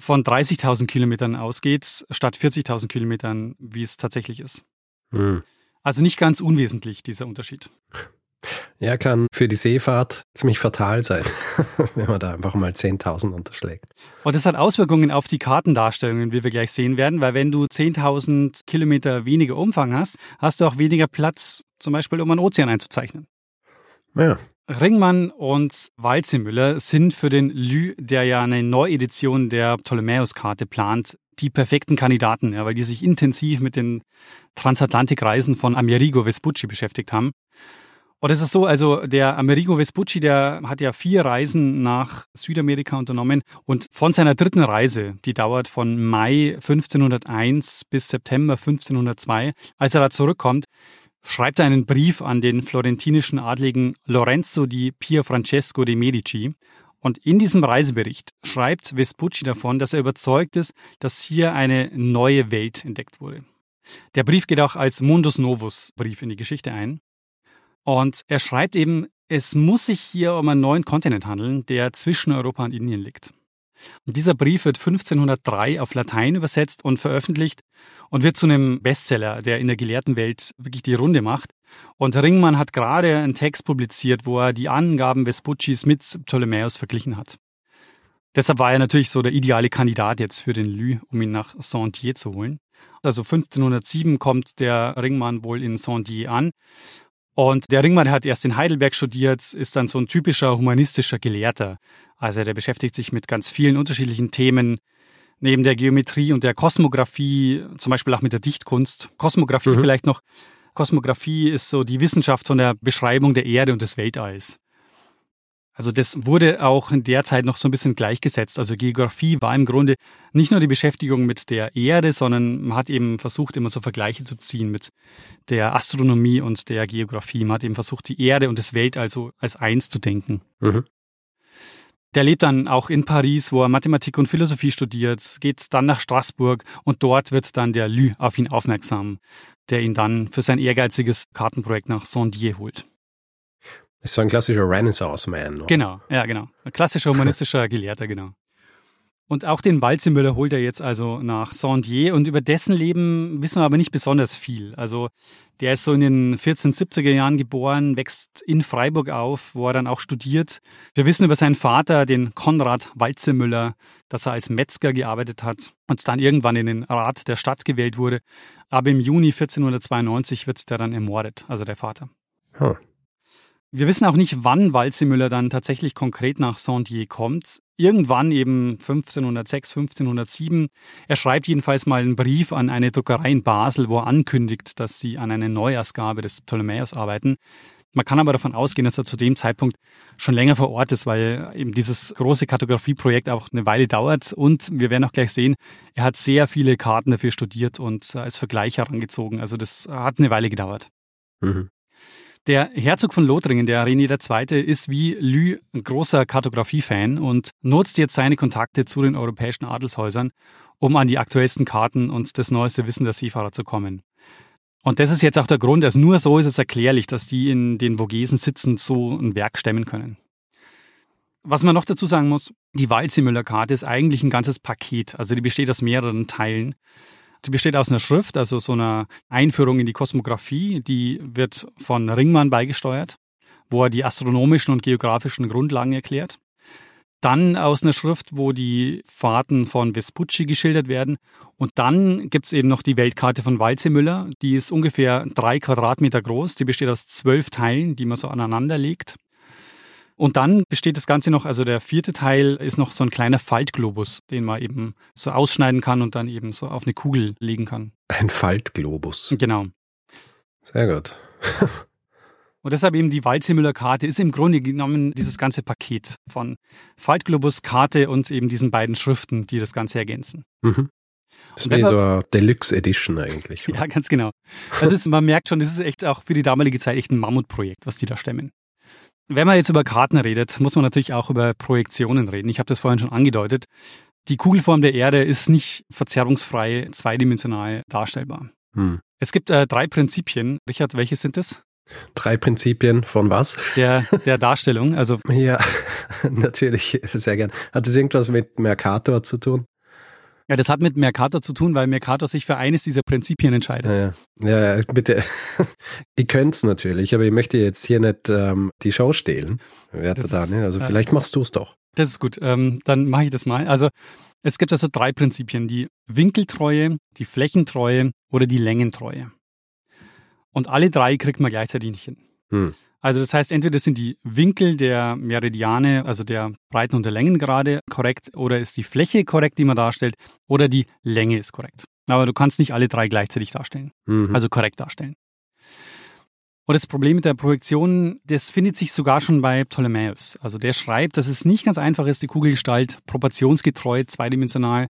von 30.000 Kilometern ausgeht, statt 40.000 Kilometern, wie es tatsächlich ist. Hm. Also nicht ganz unwesentlich, dieser Unterschied. Ja, kann für die Seefahrt ziemlich fatal sein, [laughs] wenn man da einfach mal 10.000 unterschlägt. Und das hat Auswirkungen auf die Kartendarstellungen, wie wir gleich sehen werden, weil wenn du 10.000 Kilometer weniger Umfang hast, hast du auch weniger Platz, zum Beispiel um einen Ozean einzuzeichnen. Ja. Ringmann und Walzemüller sind für den Lü, der ja eine Neuedition der Ptolemäus-Karte plant, die perfekten Kandidaten, ja, weil die sich intensiv mit den Transatlantikreisen von Amerigo Vespucci beschäftigt haben. Und es ist so, also der Amerigo Vespucci, der hat ja vier Reisen nach Südamerika unternommen und von seiner dritten Reise, die dauert von Mai 1501 bis September 1502, als er da zurückkommt, schreibt er einen Brief an den florentinischen Adligen Lorenzo di Pier Francesco de Medici. Und in diesem Reisebericht schreibt Vespucci davon, dass er überzeugt ist, dass hier eine neue Welt entdeckt wurde. Der Brief geht auch als Mundus Novus Brief in die Geschichte ein. Und er schreibt eben, es muss sich hier um einen neuen Kontinent handeln, der zwischen Europa und Indien liegt. Und dieser Brief wird 1503 auf Latein übersetzt und veröffentlicht und wird zu einem Bestseller, der in der gelehrten Welt wirklich die Runde macht. Und Ringmann hat gerade einen Text publiziert, wo er die Angaben Vespuccis mit Ptolemäus verglichen hat. Deshalb war er natürlich so der ideale Kandidat jetzt für den Lü, um ihn nach Saint-Dié zu holen. Also 1507 kommt der Ringmann wohl in Saint-Dié an und der Ringmann hat erst in Heidelberg studiert, ist dann so ein typischer humanistischer Gelehrter. Also der beschäftigt sich mit ganz vielen unterschiedlichen Themen, neben der Geometrie und der Kosmographie, zum Beispiel auch mit der Dichtkunst. Kosmographie mhm. vielleicht noch. Kosmographie ist so die Wissenschaft von der Beschreibung der Erde und des Weltalls. Also das wurde auch in der Zeit noch so ein bisschen gleichgesetzt. Also Geografie war im Grunde nicht nur die Beschäftigung mit der Erde, sondern man hat eben versucht, immer so Vergleiche zu ziehen mit der Astronomie und der Geografie. Man hat eben versucht, die Erde und das Weltall also als eins zu denken. Mhm. Der lebt dann auch in Paris, wo er Mathematik und Philosophie studiert, geht dann nach Straßburg und dort wird dann der Lü auf ihn aufmerksam, der ihn dann für sein ehrgeiziges Kartenprojekt nach Saint-Dié holt. Ist so ein klassischer Renaissance-Man. Genau, ja, genau. Ein klassischer humanistischer [laughs] Gelehrter, genau. Und auch den Walzemüller holt er jetzt also nach Saint-Dié und über dessen Leben wissen wir aber nicht besonders viel. Also der ist so in den 1470er Jahren geboren, wächst in Freiburg auf, wo er dann auch studiert. Wir wissen über seinen Vater, den Konrad Walzemüller, dass er als Metzger gearbeitet hat und dann irgendwann in den Rat der Stadt gewählt wurde. Aber im Juni 1492 wird der dann ermordet, also der Vater. Huh. Wir wissen auch nicht, wann Walzemüller dann tatsächlich konkret nach Saint-Dié kommt. Irgendwann eben 1506, 1507. Er schreibt jedenfalls mal einen Brief an eine Druckerei in Basel, wo er ankündigt, dass sie an einer Neujahrsgabe des Ptolemäus arbeiten. Man kann aber davon ausgehen, dass er zu dem Zeitpunkt schon länger vor Ort ist, weil eben dieses große Kartografieprojekt auch eine Weile dauert. Und wir werden auch gleich sehen, er hat sehr viele Karten dafür studiert und als Vergleich herangezogen. Also das hat eine Weile gedauert. Mhm. Der Herzog von Lothringen, der René II., ist wie Lü ein großer Kartografie-Fan und nutzt jetzt seine Kontakte zu den europäischen Adelshäusern, um an die aktuellsten Karten und das neueste Wissen der Seefahrer zu kommen. Und das ist jetzt auch der Grund, also nur so ist es erklärlich, dass die in den Vogesen sitzend so ein Werk stemmen können. Was man noch dazu sagen muss, die Waldseemüller-Karte ist eigentlich ein ganzes Paket. Also die besteht aus mehreren Teilen. Die besteht aus einer Schrift, also so einer Einführung in die Kosmographie. Die wird von Ringmann beigesteuert, wo er die astronomischen und geografischen Grundlagen erklärt. Dann aus einer Schrift, wo die Fahrten von Vespucci geschildert werden. Und dann gibt es eben noch die Weltkarte von Walzemüller. Die ist ungefähr drei Quadratmeter groß. Die besteht aus zwölf Teilen, die man so aneinander legt. Und dann besteht das Ganze noch, also der vierte Teil ist noch so ein kleiner Faltglobus, den man eben so ausschneiden kann und dann eben so auf eine Kugel legen kann. Ein Faltglobus. Genau. Sehr gut. [laughs] Und deshalb eben die Waldseemüller-Karte ist im Grunde genommen dieses ganze Paket von Faltglobus, Karte und eben diesen beiden Schriften, die das Ganze ergänzen. Mhm. Das ist wie so eine Deluxe Edition eigentlich. [laughs] Ja, ganz genau. Also ist, man merkt schon, das ist echt auch für die damalige Zeit echt ein Mammutprojekt, was die da stemmen. Wenn man jetzt über Karten redet, muss man natürlich auch über Projektionen reden. Ich habe das vorhin schon angedeutet. Die Kugelform der Erde ist nicht verzerrungsfrei zweidimensional darstellbar. Hm. Es gibt äh, drei Prinzipien. Richard, welche sind es? Drei Prinzipien von was? Der, der Darstellung. Also [laughs] ja, [laughs] natürlich, sehr gern. Hat das irgendwas mit Mercator zu tun? Ja, das hat mit Mercator zu tun, weil Mercator sich für eines dieser Prinzipien entscheidet. Ja, ja, ja bitte. [laughs] ich könnte es natürlich, aber ich möchte jetzt hier nicht ähm, die Show stehlen, werte Daniel. Also vielleicht machst du es doch. Das ist gut. Ähm, dann mache ich das mal. Also es gibt also drei Prinzipien: die Winkeltreue, die Flächentreue oder die Längentreue. Und alle drei kriegt man gleichzeitig nicht hin. Hm. Also das heißt, entweder sind die Winkel der Meridiane, also der Breiten- und der Längengrade korrekt, oder ist die Fläche korrekt, die man darstellt, oder die Länge ist korrekt. Aber du kannst nicht alle drei gleichzeitig darstellen, mhm. also korrekt darstellen. Und das Problem mit der Projektion, das findet sich sogar schon bei Ptolemäus. Also der schreibt, dass es nicht ganz einfach ist, die Kugelgestalt proportionsgetreu zweidimensional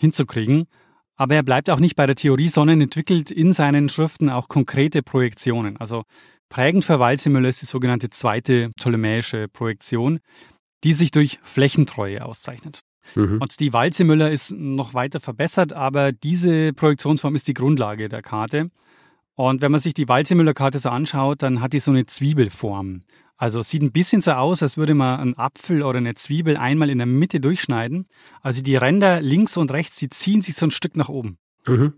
hinzukriegen. Aber er bleibt auch nicht bei der Theorie, sondern entwickelt in seinen Schriften auch konkrete Projektionen. Also Prägend für Walsemüller ist die sogenannte zweite ptolemäische Projektion, die sich durch Flächentreue auszeichnet. Mhm. Und die Walsemüller ist noch weiter verbessert, aber diese Projektionsform ist die Grundlage der Karte. Und wenn man sich die Walsemüller-Karte so anschaut, dann hat die so eine Zwiebelform. Also sieht ein bisschen so aus, als würde man einen Apfel oder eine Zwiebel einmal in der Mitte durchschneiden. Also die Ränder links und rechts, die ziehen sich so ein Stück nach oben. Mhm.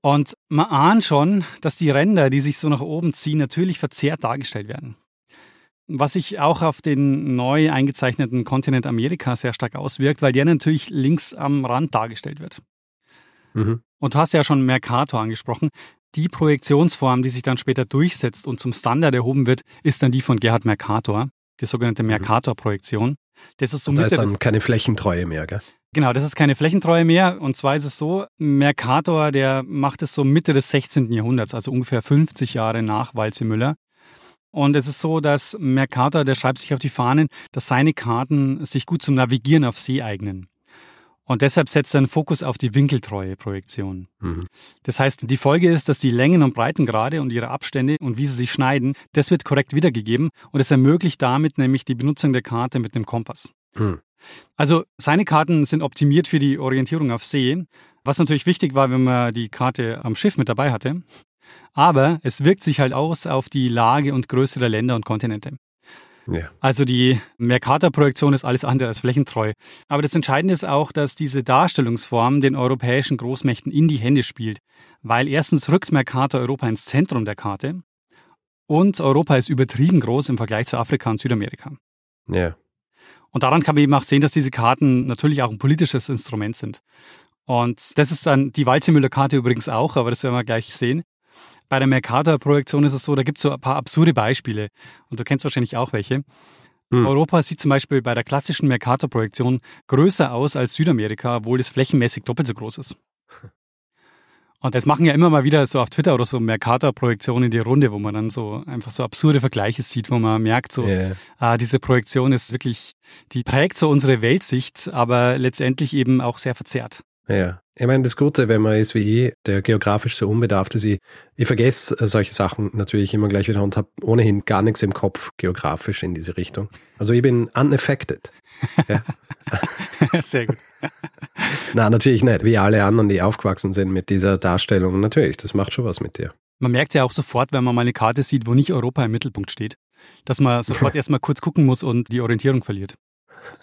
Und man ahnt schon, dass die Ränder, die sich so nach oben ziehen, natürlich verzerrt dargestellt werden. Was sich auch auf den neu eingezeichneten Kontinent Amerika sehr stark auswirkt, weil der natürlich links am Rand dargestellt wird. Mhm. Und du hast ja schon Mercator angesprochen. Die Projektionsform, die sich dann später durchsetzt und zum Standard erhoben wird, ist dann die von Gerhard Mercator, die sogenannte mhm. Mercator-Projektion. Das ist so da ist dann keine Flächentreue mehr, gell? Genau, das ist keine Flächentreue mehr. Und zwar ist es so, Mercator, der macht es so Mitte des 16. Jahrhunderts, also ungefähr 50 Jahre nach Walzemüller. Und es ist so, dass Mercator, der schreibt sich auf die Fahnen, dass seine Karten sich gut zum Navigieren auf See eignen. Und deshalb setzt er einen Fokus auf die winkeltreue Projektion. Mhm. Das heißt, die Folge ist, dass die Längen und Breitengrade und ihre Abstände und wie sie sich schneiden, das wird korrekt wiedergegeben und es ermöglicht damit nämlich die Benutzung der Karte mit dem Kompass. Mhm. Also seine Karten sind optimiert für die Orientierung auf See, was natürlich wichtig war, wenn man die Karte am Schiff mit dabei hatte. Aber es wirkt sich halt aus auf die Lage und Größe der Länder und Kontinente. Ja. Also die Mercator-Projektion ist alles andere als flächentreu. Aber das Entscheidende ist auch, dass diese Darstellungsform den europäischen Großmächten in die Hände spielt. Weil erstens rückt Mercator Europa ins Zentrum der Karte und Europa ist übertrieben groß im Vergleich zu Afrika und Südamerika. Ja. Und daran kann man eben auch sehen, dass diese Karten natürlich auch ein politisches Instrument sind. Und das ist dann die Walzemüller-Karte übrigens auch, aber das werden wir gleich sehen. Bei der Mercator-Projektion ist es so, da gibt es so ein paar absurde Beispiele. Und du kennst wahrscheinlich auch welche. Hm. Europa sieht zum Beispiel bei der klassischen Mercator-Projektion größer aus als Südamerika, obwohl es flächenmäßig doppelt so groß ist. [laughs] Und das machen ja immer mal wieder so auf Twitter oder so Mercator-Projektionen in die Runde, wo man dann so einfach so absurde Vergleiche sieht, wo man merkt, so, yeah. ah, diese Projektion ist wirklich, die prägt so unsere Weltsicht, aber letztendlich eben auch sehr verzerrt. Ja. Ich meine, das Gute, wenn man ist wie ich, der geografisch so unbedarft ist, ich, ich vergesse solche Sachen natürlich immer gleich wieder und habe ohnehin gar nichts im Kopf geografisch in diese Richtung. Also ich bin unaffected. Ja. [laughs] Sehr gut. [laughs] Na, natürlich nicht. Wie alle anderen, die aufgewachsen sind mit dieser Darstellung. Natürlich, das macht schon was mit dir. Man merkt ja auch sofort, wenn man mal eine Karte sieht, wo nicht Europa im Mittelpunkt steht, dass man sofort [laughs] erstmal kurz gucken muss und die Orientierung verliert.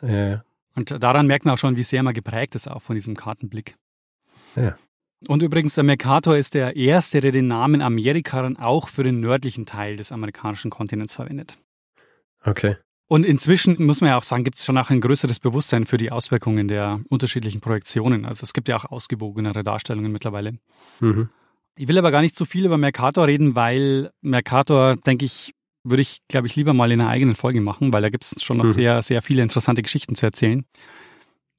Ja. Und daran merkt man auch schon, wie sehr man geprägt ist auch von diesem Kartenblick. Ja. Und übrigens, der Mercator ist der erste, der den Namen Amerika dann auch für den nördlichen Teil des amerikanischen Kontinents verwendet. Okay. Und inzwischen muss man ja auch sagen, gibt es schon auch ein größeres Bewusstsein für die Auswirkungen der unterschiedlichen Projektionen. Also es gibt ja auch ausgewogenere Darstellungen mittlerweile. Mhm. Ich will aber gar nicht zu viel über Mercator reden, weil Mercator, denke ich, würde ich, glaube ich, lieber mal in einer eigenen Folge machen, weil da gibt es schon noch Mhm. sehr, sehr viele interessante Geschichten zu erzählen.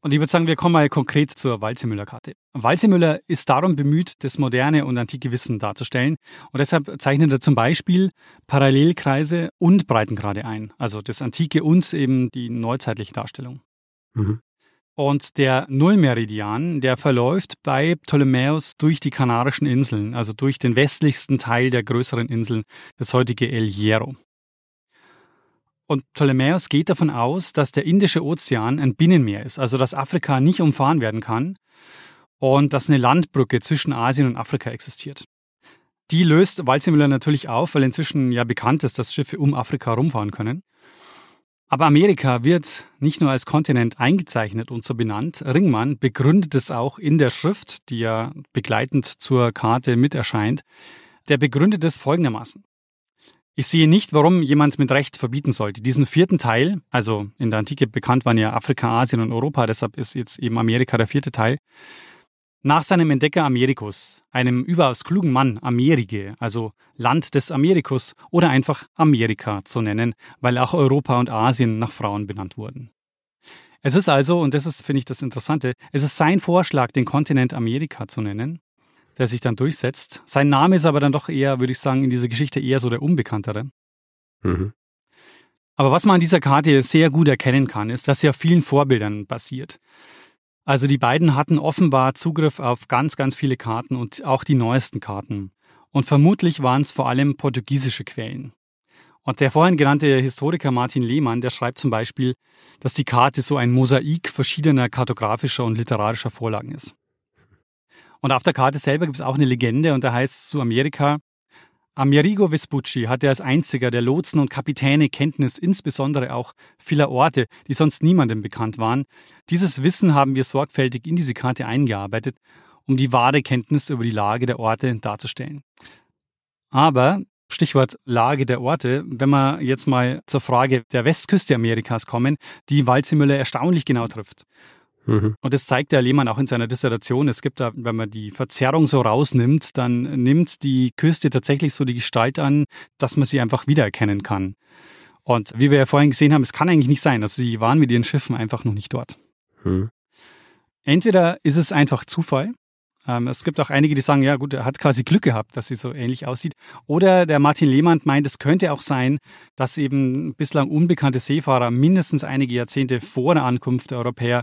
Und ich würde sagen, wir kommen mal konkret zur Walzemüller-Karte. Walzemüller ist darum bemüht, das moderne und antike Wissen darzustellen. Und deshalb zeichnet er zum Beispiel Parallelkreise und Breitengrade ein. Also das antike und eben die neuzeitliche Darstellung. Mhm. Und der Nullmeridian, der verläuft bei Ptolemäus durch die Kanarischen Inseln, also durch den westlichsten Teil der größeren Inseln, das heutige El Hierro. Und Ptolemäus geht davon aus, dass der Indische Ozean ein Binnenmeer ist, also dass Afrika nicht umfahren werden kann und dass eine Landbrücke zwischen Asien und Afrika existiert. Die löst Waldseemüller natürlich auf, weil inzwischen ja bekannt ist, dass Schiffe um Afrika rumfahren können. Aber Amerika wird nicht nur als Kontinent eingezeichnet und so benannt. Ringmann begründet es auch in der Schrift, die ja begleitend zur Karte mit erscheint. Der begründet es folgendermaßen. Ich sehe nicht, warum jemand mit Recht verbieten sollte. Diesen vierten Teil, also in der Antike bekannt waren ja Afrika, Asien und Europa, deshalb ist jetzt eben Amerika der vierte Teil, nach seinem Entdecker Americus, einem überaus klugen Mann, Amerige, also Land des Americus oder einfach Amerika zu nennen, weil auch Europa und Asien nach Frauen benannt wurden. Es ist also, und das ist, finde ich, das Interessante, es ist sein Vorschlag, den Kontinent Amerika zu nennen, der sich dann durchsetzt. Sein Name ist aber dann doch eher, würde ich sagen, in dieser Geschichte eher so der unbekanntere. Mhm. Aber was man an dieser Karte sehr gut erkennen kann, ist, dass sie auf vielen Vorbildern basiert. Also die beiden hatten offenbar Zugriff auf ganz, ganz viele Karten und auch die neuesten Karten. Und vermutlich waren es vor allem portugiesische Quellen. Und der vorhin genannte Historiker Martin Lehmann, der schreibt zum Beispiel, dass die Karte so ein Mosaik verschiedener kartografischer und literarischer Vorlagen ist. Und auf der Karte selber gibt es auch eine Legende und da heißt es zu Amerika, Amerigo Vespucci hatte als einziger der Lotsen und Kapitäne Kenntnis insbesondere auch vieler Orte, die sonst niemandem bekannt waren. Dieses Wissen haben wir sorgfältig in diese Karte eingearbeitet, um die wahre Kenntnis über die Lage der Orte darzustellen. Aber, Stichwort Lage der Orte, wenn wir jetzt mal zur Frage der Westküste Amerikas kommen, die Walzemüller erstaunlich genau trifft. Mhm. Und das zeigt der Lehmann auch in seiner Dissertation. Es gibt da, wenn man die Verzerrung so rausnimmt, dann nimmt die Küste tatsächlich so die Gestalt an, dass man sie einfach wiedererkennen kann. Und wie wir ja vorhin gesehen haben, es kann eigentlich nicht sein. Also sie waren mit ihren Schiffen einfach noch nicht dort. Mhm. Entweder ist es einfach Zufall. Ähm, es gibt auch einige, die sagen, ja gut, er hat quasi Glück gehabt, dass sie so ähnlich aussieht. Oder der Martin Lehmann meint, es könnte auch sein, dass eben bislang unbekannte Seefahrer mindestens einige Jahrzehnte vor der Ankunft der Europäer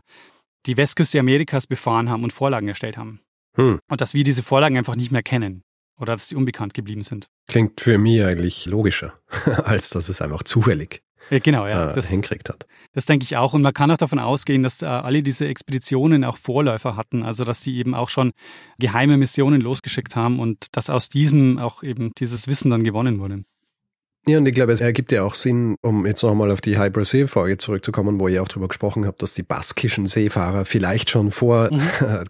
die Westküste Amerikas befahren haben und Vorlagen erstellt haben. Hm. Und dass wir diese Vorlagen einfach nicht mehr kennen. Oder dass sie unbekannt geblieben sind. Klingt für mich eigentlich logischer, [laughs] als dass es einfach zufällig Ja, genau, ja. äh, Das, hinkriegt hat. das denke ich auch. Und man kann auch davon ausgehen, dass äh, alle diese Expeditionen auch Vorläufer hatten. Also dass die eben auch schon geheime Missionen losgeschickt haben und dass aus diesem auch eben dieses Wissen dann gewonnen wurde. Ja, und ich glaube, es ergibt ja auch Sinn, um jetzt nochmal auf die High Brasil-Folge zurückzukommen, wo ich auch drüber gesprochen habe, dass die baskischen Seefahrer vielleicht schon vor Mhm.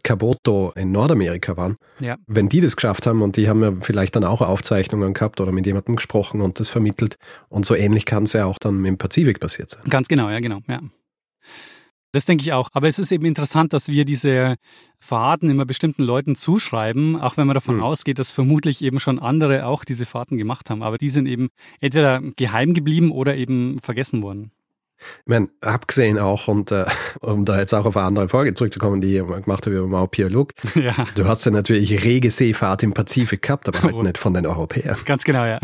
Caboto in Nordamerika waren. Ja. Wenn die das geschafft haben und die haben ja vielleicht dann auch Aufzeichnungen gehabt oder mit jemandem gesprochen und das vermittelt. Und so ähnlich kann es ja auch dann im Pazifik passiert sein. Ganz genau, ja, genau, ja. Das denke ich auch. Aber es ist eben interessant, dass wir diese Fahrten immer bestimmten Leuten zuschreiben, auch wenn man davon Hm. ausgeht, dass vermutlich eben schon andere auch diese Fahrten gemacht haben. Aber die sind eben entweder geheim geblieben oder eben vergessen worden. Ich meine, abgesehen auch, und äh, um da jetzt auch auf eine andere Folge zurückzukommen, die ich gemacht habe über Mao Pialuk, [laughs] ja, du hast ja natürlich rege Seefahrt im Pazifik gehabt, aber halt Oh. nicht von den Europäern. ganz genau, ja.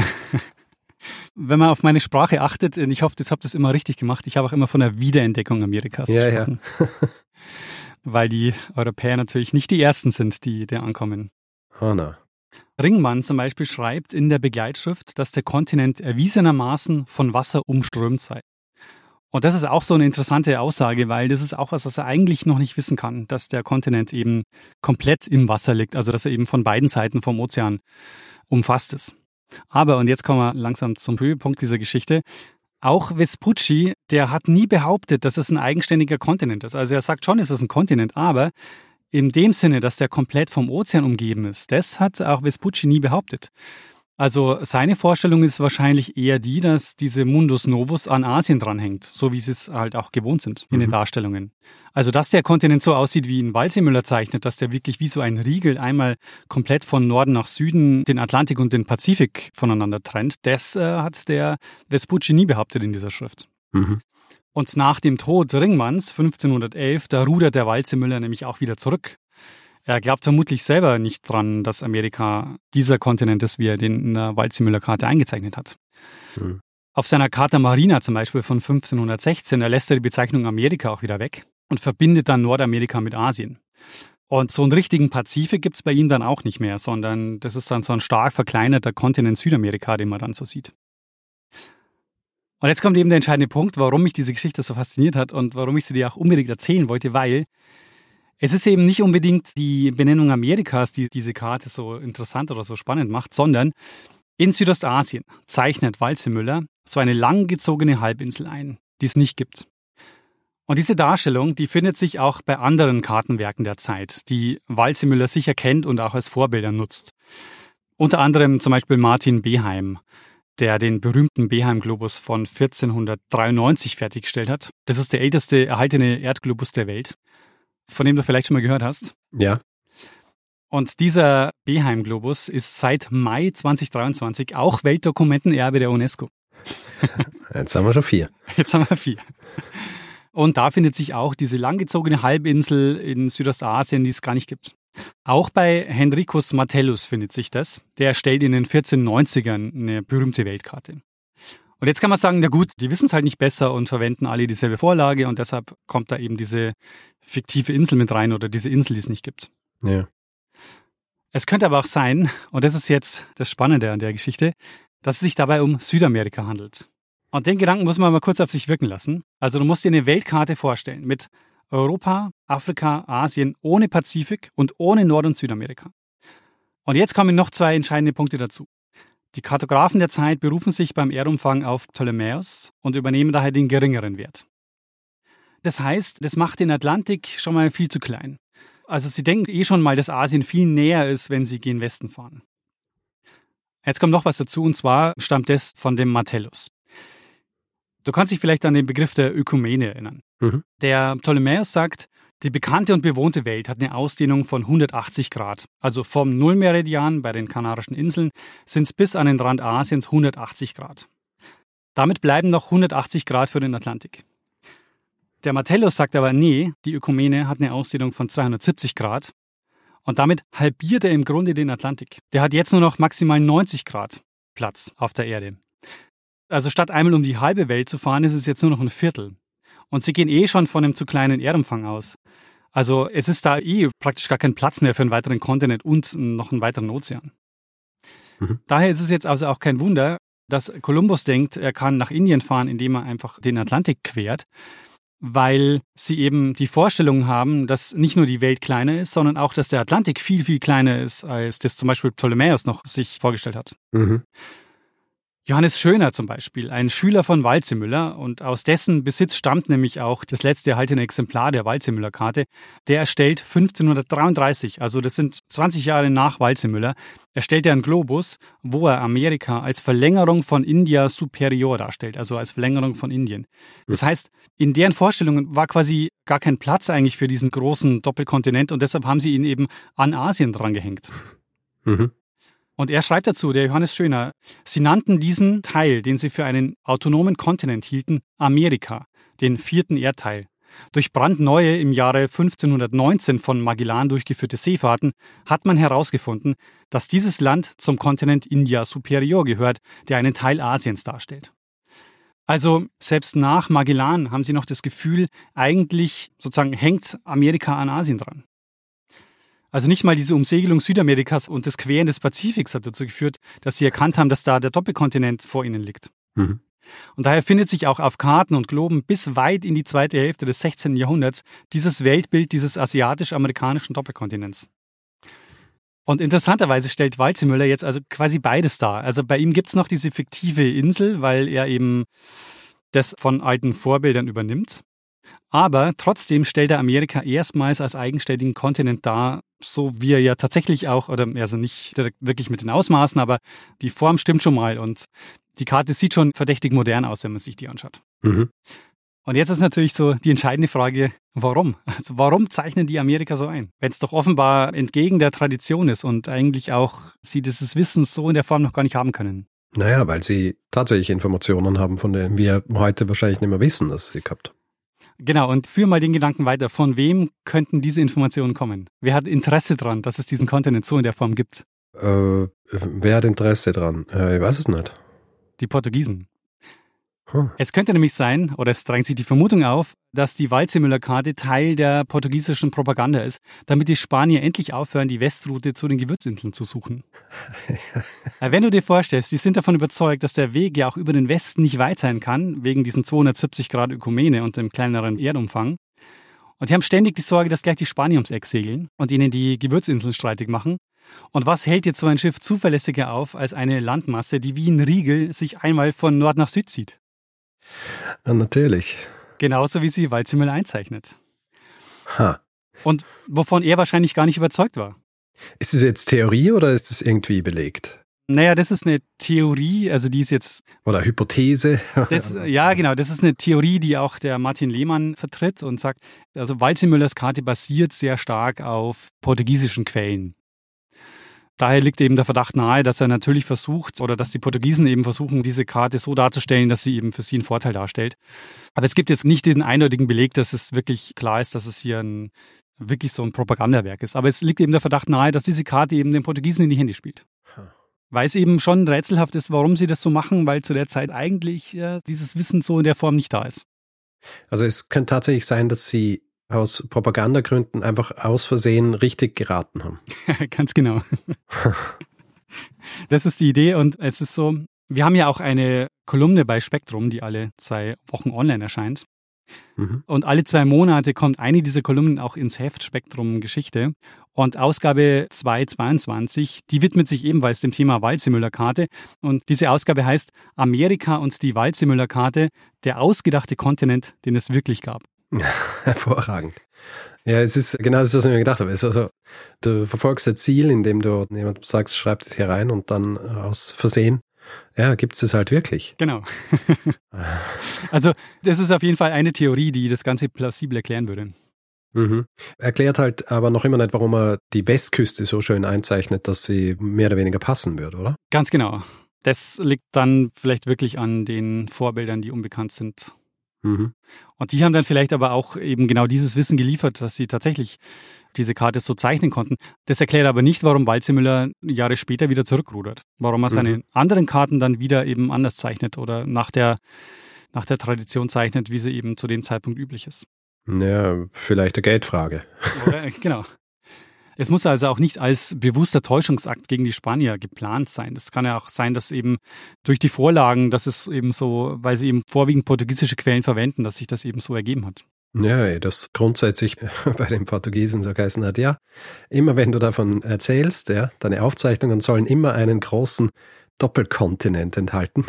Wenn man auf meine Sprache achtet, und ich hoffe, das habt ihr immer richtig gemacht, ich habe auch immer von der Wiederentdeckung Amerikas Ja, ja. gesprochen. [laughs] Weil die Europäer natürlich nicht die Ersten sind, die da ankommen. Oh na. Ringmann zum Beispiel schreibt in der Begleitschrift, dass der Kontinent erwiesenermaßen von Wasser umströmt sei. Und das ist auch so eine interessante Aussage, weil das ist auch was, was er eigentlich noch nicht wissen kann, dass der Kontinent eben komplett im Wasser liegt, also dass er eben von beiden Seiten vom Ozean umfasst ist. Aber, und jetzt kommen wir langsam zum Höhepunkt dieser Geschichte, Auch Vespucci, der hat nie behauptet, dass es ein eigenständiger Kontinent ist. Also er sagt schon, es ist ein Kontinent, aber in dem Sinne, dass der komplett vom Ozean umgeben ist, das hat auch Vespucci nie behauptet. Also seine Vorstellung ist wahrscheinlich eher die, dass diese Mundus Novus an Asien dranhängt, so wie sie es halt auch gewohnt sind in mhm. den Darstellungen. Also dass der Kontinent so aussieht, wie ihn Walsemüller zeichnet, dass der wirklich wie so ein Riegel einmal komplett von Norden nach Süden den Atlantik und den Pazifik voneinander trennt, das äh, hat der Vespucci nie behauptet in dieser Schrift. Mhm. Und nach dem Tod Ringmanns 1511, da rudert der Walsemüller nämlich auch wieder zurück er glaubt vermutlich selber nicht dran, dass Amerika dieser Kontinent ist, wie er den in der Waldseemüller-Karte eingezeichnet hat. Mhm. Auf seiner Carta Marina zum Beispiel von 1516, da lässt er die Bezeichnung Amerika auch wieder weg und verbindet dann Nordamerika mit Asien. Und so einen richtigen Pazifik gibt es bei ihm dann auch nicht mehr, sondern das ist dann so ein stark verkleinerter Kontinent Südamerika, den man dann so sieht. Und jetzt kommt eben der entscheidende Punkt, warum mich diese Geschichte so fasziniert hat und warum ich sie dir auch unbedingt erzählen wollte, weil es ist eben nicht unbedingt die Benennung Amerikas, die diese Karte so interessant oder so spannend macht, sondern in Südostasien zeichnet Walzemüller so eine langgezogene Halbinsel ein, die es nicht gibt. Und diese Darstellung, die findet sich auch bei anderen Kartenwerken der Zeit, die Walzemüller sicher kennt und auch als Vorbilder nutzt. Unter anderem zum Beispiel Martin Beheim, der den berühmten Beheim-Globus von 1493 fertiggestellt hat. Das ist der älteste erhaltene Erdglobus der Welt von dem du vielleicht schon mal gehört hast. Ja. Und dieser Beheim-Globus ist seit Mai 2023 auch Weltdokumentenerbe der UNESCO. [laughs] Jetzt haben wir schon vier. Jetzt haben wir vier. Und da findet sich auch diese langgezogene Halbinsel in Südostasien, die es gar nicht gibt. Auch bei Henricus Martellus findet sich das. Der stellt in den 1490ern eine berühmte Weltkarte. Und jetzt kann man sagen, na gut, die wissen es halt nicht besser und verwenden alle dieselbe Vorlage und deshalb kommt da eben diese fiktive Insel mit rein oder diese Insel, die es nicht gibt. Ja. Es könnte aber auch sein, und das ist jetzt das Spannende an der Geschichte, dass es sich dabei um Südamerika handelt. Und den Gedanken muss man mal kurz auf sich wirken lassen. Also du musst dir eine Weltkarte vorstellen mit Europa, Afrika, Asien ohne Pazifik und ohne Nord- und Südamerika. Und jetzt kommen noch zwei entscheidende Punkte dazu. Die Kartografen der Zeit berufen sich beim Erdumfang auf Ptolemäus und übernehmen daher den geringeren Wert. Das heißt, das macht den Atlantik schon mal viel zu klein. Also sie denken eh schon mal, dass Asien viel näher ist, wenn sie gen Westen fahren. Jetzt kommt noch was dazu, und zwar stammt das von dem Martellus. Du kannst dich vielleicht an den Begriff der Ökumene erinnern. Mhm. Der Ptolemäus sagt, die bekannte und bewohnte Welt hat eine Ausdehnung von 180 Grad. Also vom Nullmeridian bei den Kanarischen Inseln sind es bis an den Rand Asiens 180 Grad. Damit bleiben noch 180 Grad für den Atlantik. Der Martellus sagt aber, nee, die Ökumene hat eine Ausdehnung von 270 Grad und damit halbiert er im Grunde den Atlantik. Der hat jetzt nur noch maximal 90 Grad Platz auf der Erde. Also statt einmal um die halbe Welt zu fahren, ist es jetzt nur noch ein Viertel. Und sie gehen eh schon von einem zu kleinen Erdumfang aus. Also es ist da eh praktisch gar kein Platz mehr für einen weiteren Kontinent und noch einen weiteren Ozean. Mhm. Daher ist es jetzt also auch kein Wunder, dass Kolumbus denkt, er kann nach Indien fahren, indem er einfach den Atlantik quert, weil sie eben die Vorstellung haben, dass nicht nur die Welt kleiner ist, sondern auch, dass der Atlantik viel, viel kleiner ist, als das zum Beispiel Ptolemäus noch sich vorgestellt hat. Mhm. Johannes Schöner zum Beispiel, ein Schüler von Walzemüller und aus dessen Besitz stammt nämlich auch das letzte erhaltene Exemplar der Walzemüller-Karte. Der erstellt 1533, also das sind 20 Jahre nach Walzemüller, erstellt er einen Globus, wo er Amerika als Verlängerung von India superior darstellt, also als Verlängerung von Indien. Das heißt, in deren Vorstellungen war quasi gar kein Platz eigentlich für diesen großen Doppelkontinent und deshalb haben sie ihn eben an Asien drangehängt. [laughs] Mhm. Und er schreibt dazu, der Johannes Schöner, sie nannten diesen Teil, den sie für einen autonomen Kontinent hielten, Amerika, den vierten Erdteil. Durch brandneue im Jahre 1519 von Magellan durchgeführte Seefahrten hat man herausgefunden, dass dieses Land zum Kontinent India Superior gehört, der einen Teil Asiens darstellt. Also selbst nach Magellan haben sie noch das Gefühl, eigentlich sozusagen hängt Amerika an Asien dran. Also nicht mal diese Umsegelung Südamerikas und das Queren des Pazifiks hat dazu geführt, dass sie erkannt haben, dass da der Doppelkontinent vor ihnen liegt. Mhm. Und daher findet sich auch auf Karten und Globen bis weit in die zweite Hälfte des 16. Jahrhunderts dieses Weltbild dieses asiatisch-amerikanischen Doppelkontinents. Und interessanterweise stellt Walzemüller jetzt also quasi beides dar. Also bei ihm gibt es noch diese fiktive Insel, weil er eben das von alten Vorbildern übernimmt. Aber trotzdem stellt er Amerika erstmals als eigenständigen Kontinent dar, so wie er ja tatsächlich auch, oder also nicht wirklich mit den Ausmaßen, aber die Form stimmt schon mal und die Karte sieht schon verdächtig modern aus, wenn man sich die anschaut. Mhm. Und jetzt ist natürlich so die entscheidende Frage, warum? Also warum zeichnen die Amerika so ein? Wenn es doch offenbar entgegen der Tradition ist und eigentlich auch sie dieses Wissen so in der Form noch gar nicht haben können. Naja, weil sie tatsächlich Informationen haben, von denen wir heute wahrscheinlich nicht mehr wissen, dass sie gehabt. Genau, und führ mal den Gedanken weiter. Von wem könnten diese Informationen kommen? Wer hat Interesse daran, dass es diesen Kontinent so in der Form gibt? Äh, wer hat Interesse dran? Äh, ich weiß es nicht. Die Portugiesen. Es könnte nämlich sein, oder es drängt sich die Vermutung auf, dass die Waldseemüller-Karte Teil der portugiesischen Propaganda ist, damit die Spanier endlich aufhören, die Westroute zu den Gewürzinseln zu suchen. [laughs] Äh, Wenn du dir vorstellst, die sind davon überzeugt, dass der Weg ja auch über den Westen nicht weit sein kann, wegen diesen 270 Grad Ökumene und dem kleineren Erdumfang. Und die haben ständig die Sorge, dass gleich die Spanier ums Eck segeln und ihnen die Gewürzinseln streitig machen. Und was hält jetzt so ein Schiff zuverlässiger auf als eine Landmasse, die wie ein Riegel sich einmal von Nord nach Süd zieht? Ja, natürlich. Genauso wie sie Waldsimmel einzeichnet. Ha. Und wovon er wahrscheinlich gar nicht überzeugt war. Ist es jetzt Theorie oder ist es irgendwie belegt? Naja, das ist eine Theorie, also die ist jetzt, Oder Hypothese? [laughs] das, ja genau, das ist eine Theorie, die auch der Martin Lehmann vertritt und sagt, also Waldseemüllers Karte basiert sehr stark auf portugiesischen Quellen. Daher liegt eben der Verdacht nahe, dass er natürlich versucht oder dass die Portugiesen eben versuchen, diese Karte so darzustellen, dass sie eben für sie einen Vorteil darstellt. Aber es gibt jetzt nicht den eindeutigen Beleg, dass es wirklich klar ist, dass es hier ein, wirklich so ein Propagandawerk ist. Aber es liegt eben der Verdacht nahe, dass diese Karte eben den Portugiesen in die Hände spielt. Weil es eben schon rätselhaft ist, warum sie das so machen, weil zu der Zeit eigentlich ja, dieses Wissen so in der Form nicht da ist. Also es könnte tatsächlich sein, dass sie aus Propagandagründen einfach aus Versehen richtig geraten haben. [laughs] Ganz genau. das ist die Idee und es ist so, wir haben ja auch eine Kolumne bei Spektrum, die alle zwei Wochen online erscheint. Mhm. Und alle zwei Monate kommt eine dieser Kolumnen auch ins Heft Spektrum Geschichte. Und Ausgabe 222, die widmet sich ebenfalls dem Thema Waldseemüller-Karte. Und diese Ausgabe heißt Amerika und die Waldseemüller-Karte, der ausgedachte Kontinent, den es wirklich gab. [laughs] Hervorragend. Ja, es ist genau das, was ich mir gedacht habe. Also, du verfolgst ein Ziel, indem du jemand sagst, schreib das hier rein und dann aus Versehen, ja, gibt es es halt wirklich. Genau. [laughs] also, das ist auf jeden Fall eine Theorie, die das Ganze plausibel erklären würde. Mhm. Erklärt halt aber noch immer nicht, warum er die Westküste so schön einzeichnet, dass sie mehr oder weniger passen würde, oder? Ganz genau. Das liegt dann vielleicht wirklich an den Vorbildern, die unbekannt sind. Mhm. Und die haben dann vielleicht aber auch eben genau dieses Wissen geliefert, dass sie tatsächlich diese Karte so zeichnen konnten. Das erklärt aber nicht, warum Walzemüller Jahre später wieder zurückrudert. Warum er seine Mhm. anderen Karten dann wieder eben anders zeichnet oder nach der, nach der Tradition zeichnet, wie sie eben zu dem Zeitpunkt üblich ist. Ja, vielleicht eine Geldfrage. Oder, genau. Es muss also auch nicht als bewusster Täuschungsakt gegen die Spanier geplant sein. Das kann ja auch sein, dass eben durch die Vorlagen, dass es eben so, weil sie eben vorwiegend portugiesische Quellen verwenden, dass sich das eben so ergeben hat. Ja, das grundsätzlich [laughs] bei den Portugiesen so geheißen hat, ja, immer wenn du davon erzählst, ja, deine Aufzeichnungen sollen immer einen großen Doppelkontinent enthalten,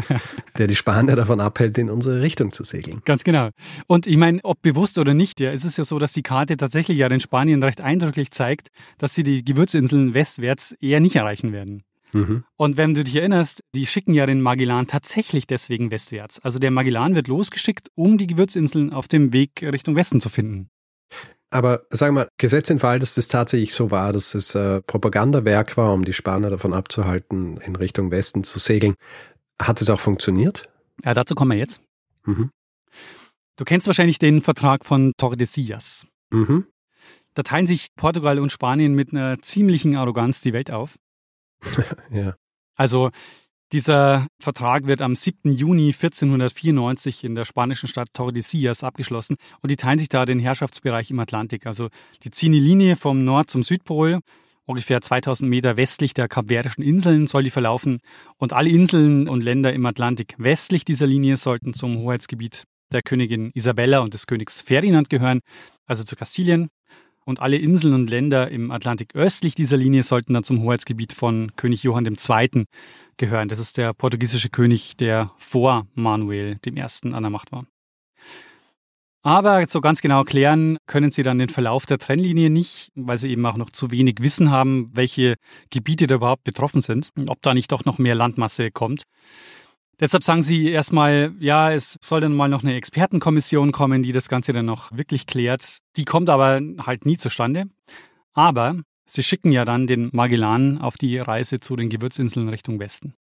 [laughs] der die Spanier davon abhält, in unsere Richtung zu segeln. Ganz genau. Und ich meine, ob bewusst oder nicht, ja, ist es ja so, dass die Karte tatsächlich ja den Spanien recht eindrücklich zeigt, dass sie die Gewürzinseln westwärts eher nicht erreichen werden. Mhm. Und wenn du dich erinnerst, die schicken ja den Magellan tatsächlich deswegen westwärts. Also der Magellan wird losgeschickt, um die Gewürzinseln auf dem Weg Richtung Westen zu finden. Aber sag mal, Gesetz im Fall, dass das tatsächlich so war, dass es äh, Propagandawerk war, um die Spanier davon abzuhalten, in Richtung Westen zu segeln. Hat es auch funktioniert? Ja, dazu kommen wir jetzt. Mhm. Du kennst wahrscheinlich den Vertrag von Tordesillas. Mhm. Da teilen sich Portugal und Spanien mit einer ziemlichen Arroganz die Welt auf. [laughs] Ja. Also dieser Vertrag wird am 7. Juni 1494 in der spanischen Stadt Tordesillas abgeschlossen und die teilen sich da den Herrschaftsbereich im Atlantik. Also die ziehen die Linie vom Nord zum Südpol, ungefähr 2000 Meter westlich der Kapverdischen Inseln soll die verlaufen und alle Inseln und Länder im Atlantik westlich dieser Linie sollten zum Hoheitsgebiet der Königin Isabella und des Königs Ferdinand gehören, also zu Kastilien. Und alle Inseln und Länder im Atlantik östlich dieser Linie sollten dann zum Hoheitsgebiet von König Johann II. gehören. Das ist der portugiesische König, der vor Manuel I. an der Macht war. Aber so ganz genau erklären können sie dann den Verlauf der Trennlinie nicht, weil sie eben auch noch zu wenig Wissen haben, welche Gebiete da überhaupt betroffen sind und ob da nicht doch noch mehr Landmasse kommt. Deshalb sagen sie erstmal, ja, es soll dann mal noch eine Expertenkommission kommen, die das Ganze dann noch wirklich klärt. Die kommt aber halt nie zustande. Aber sie schicken ja dann den Magellan auf die Reise zu den Gewürzinseln Richtung Westen.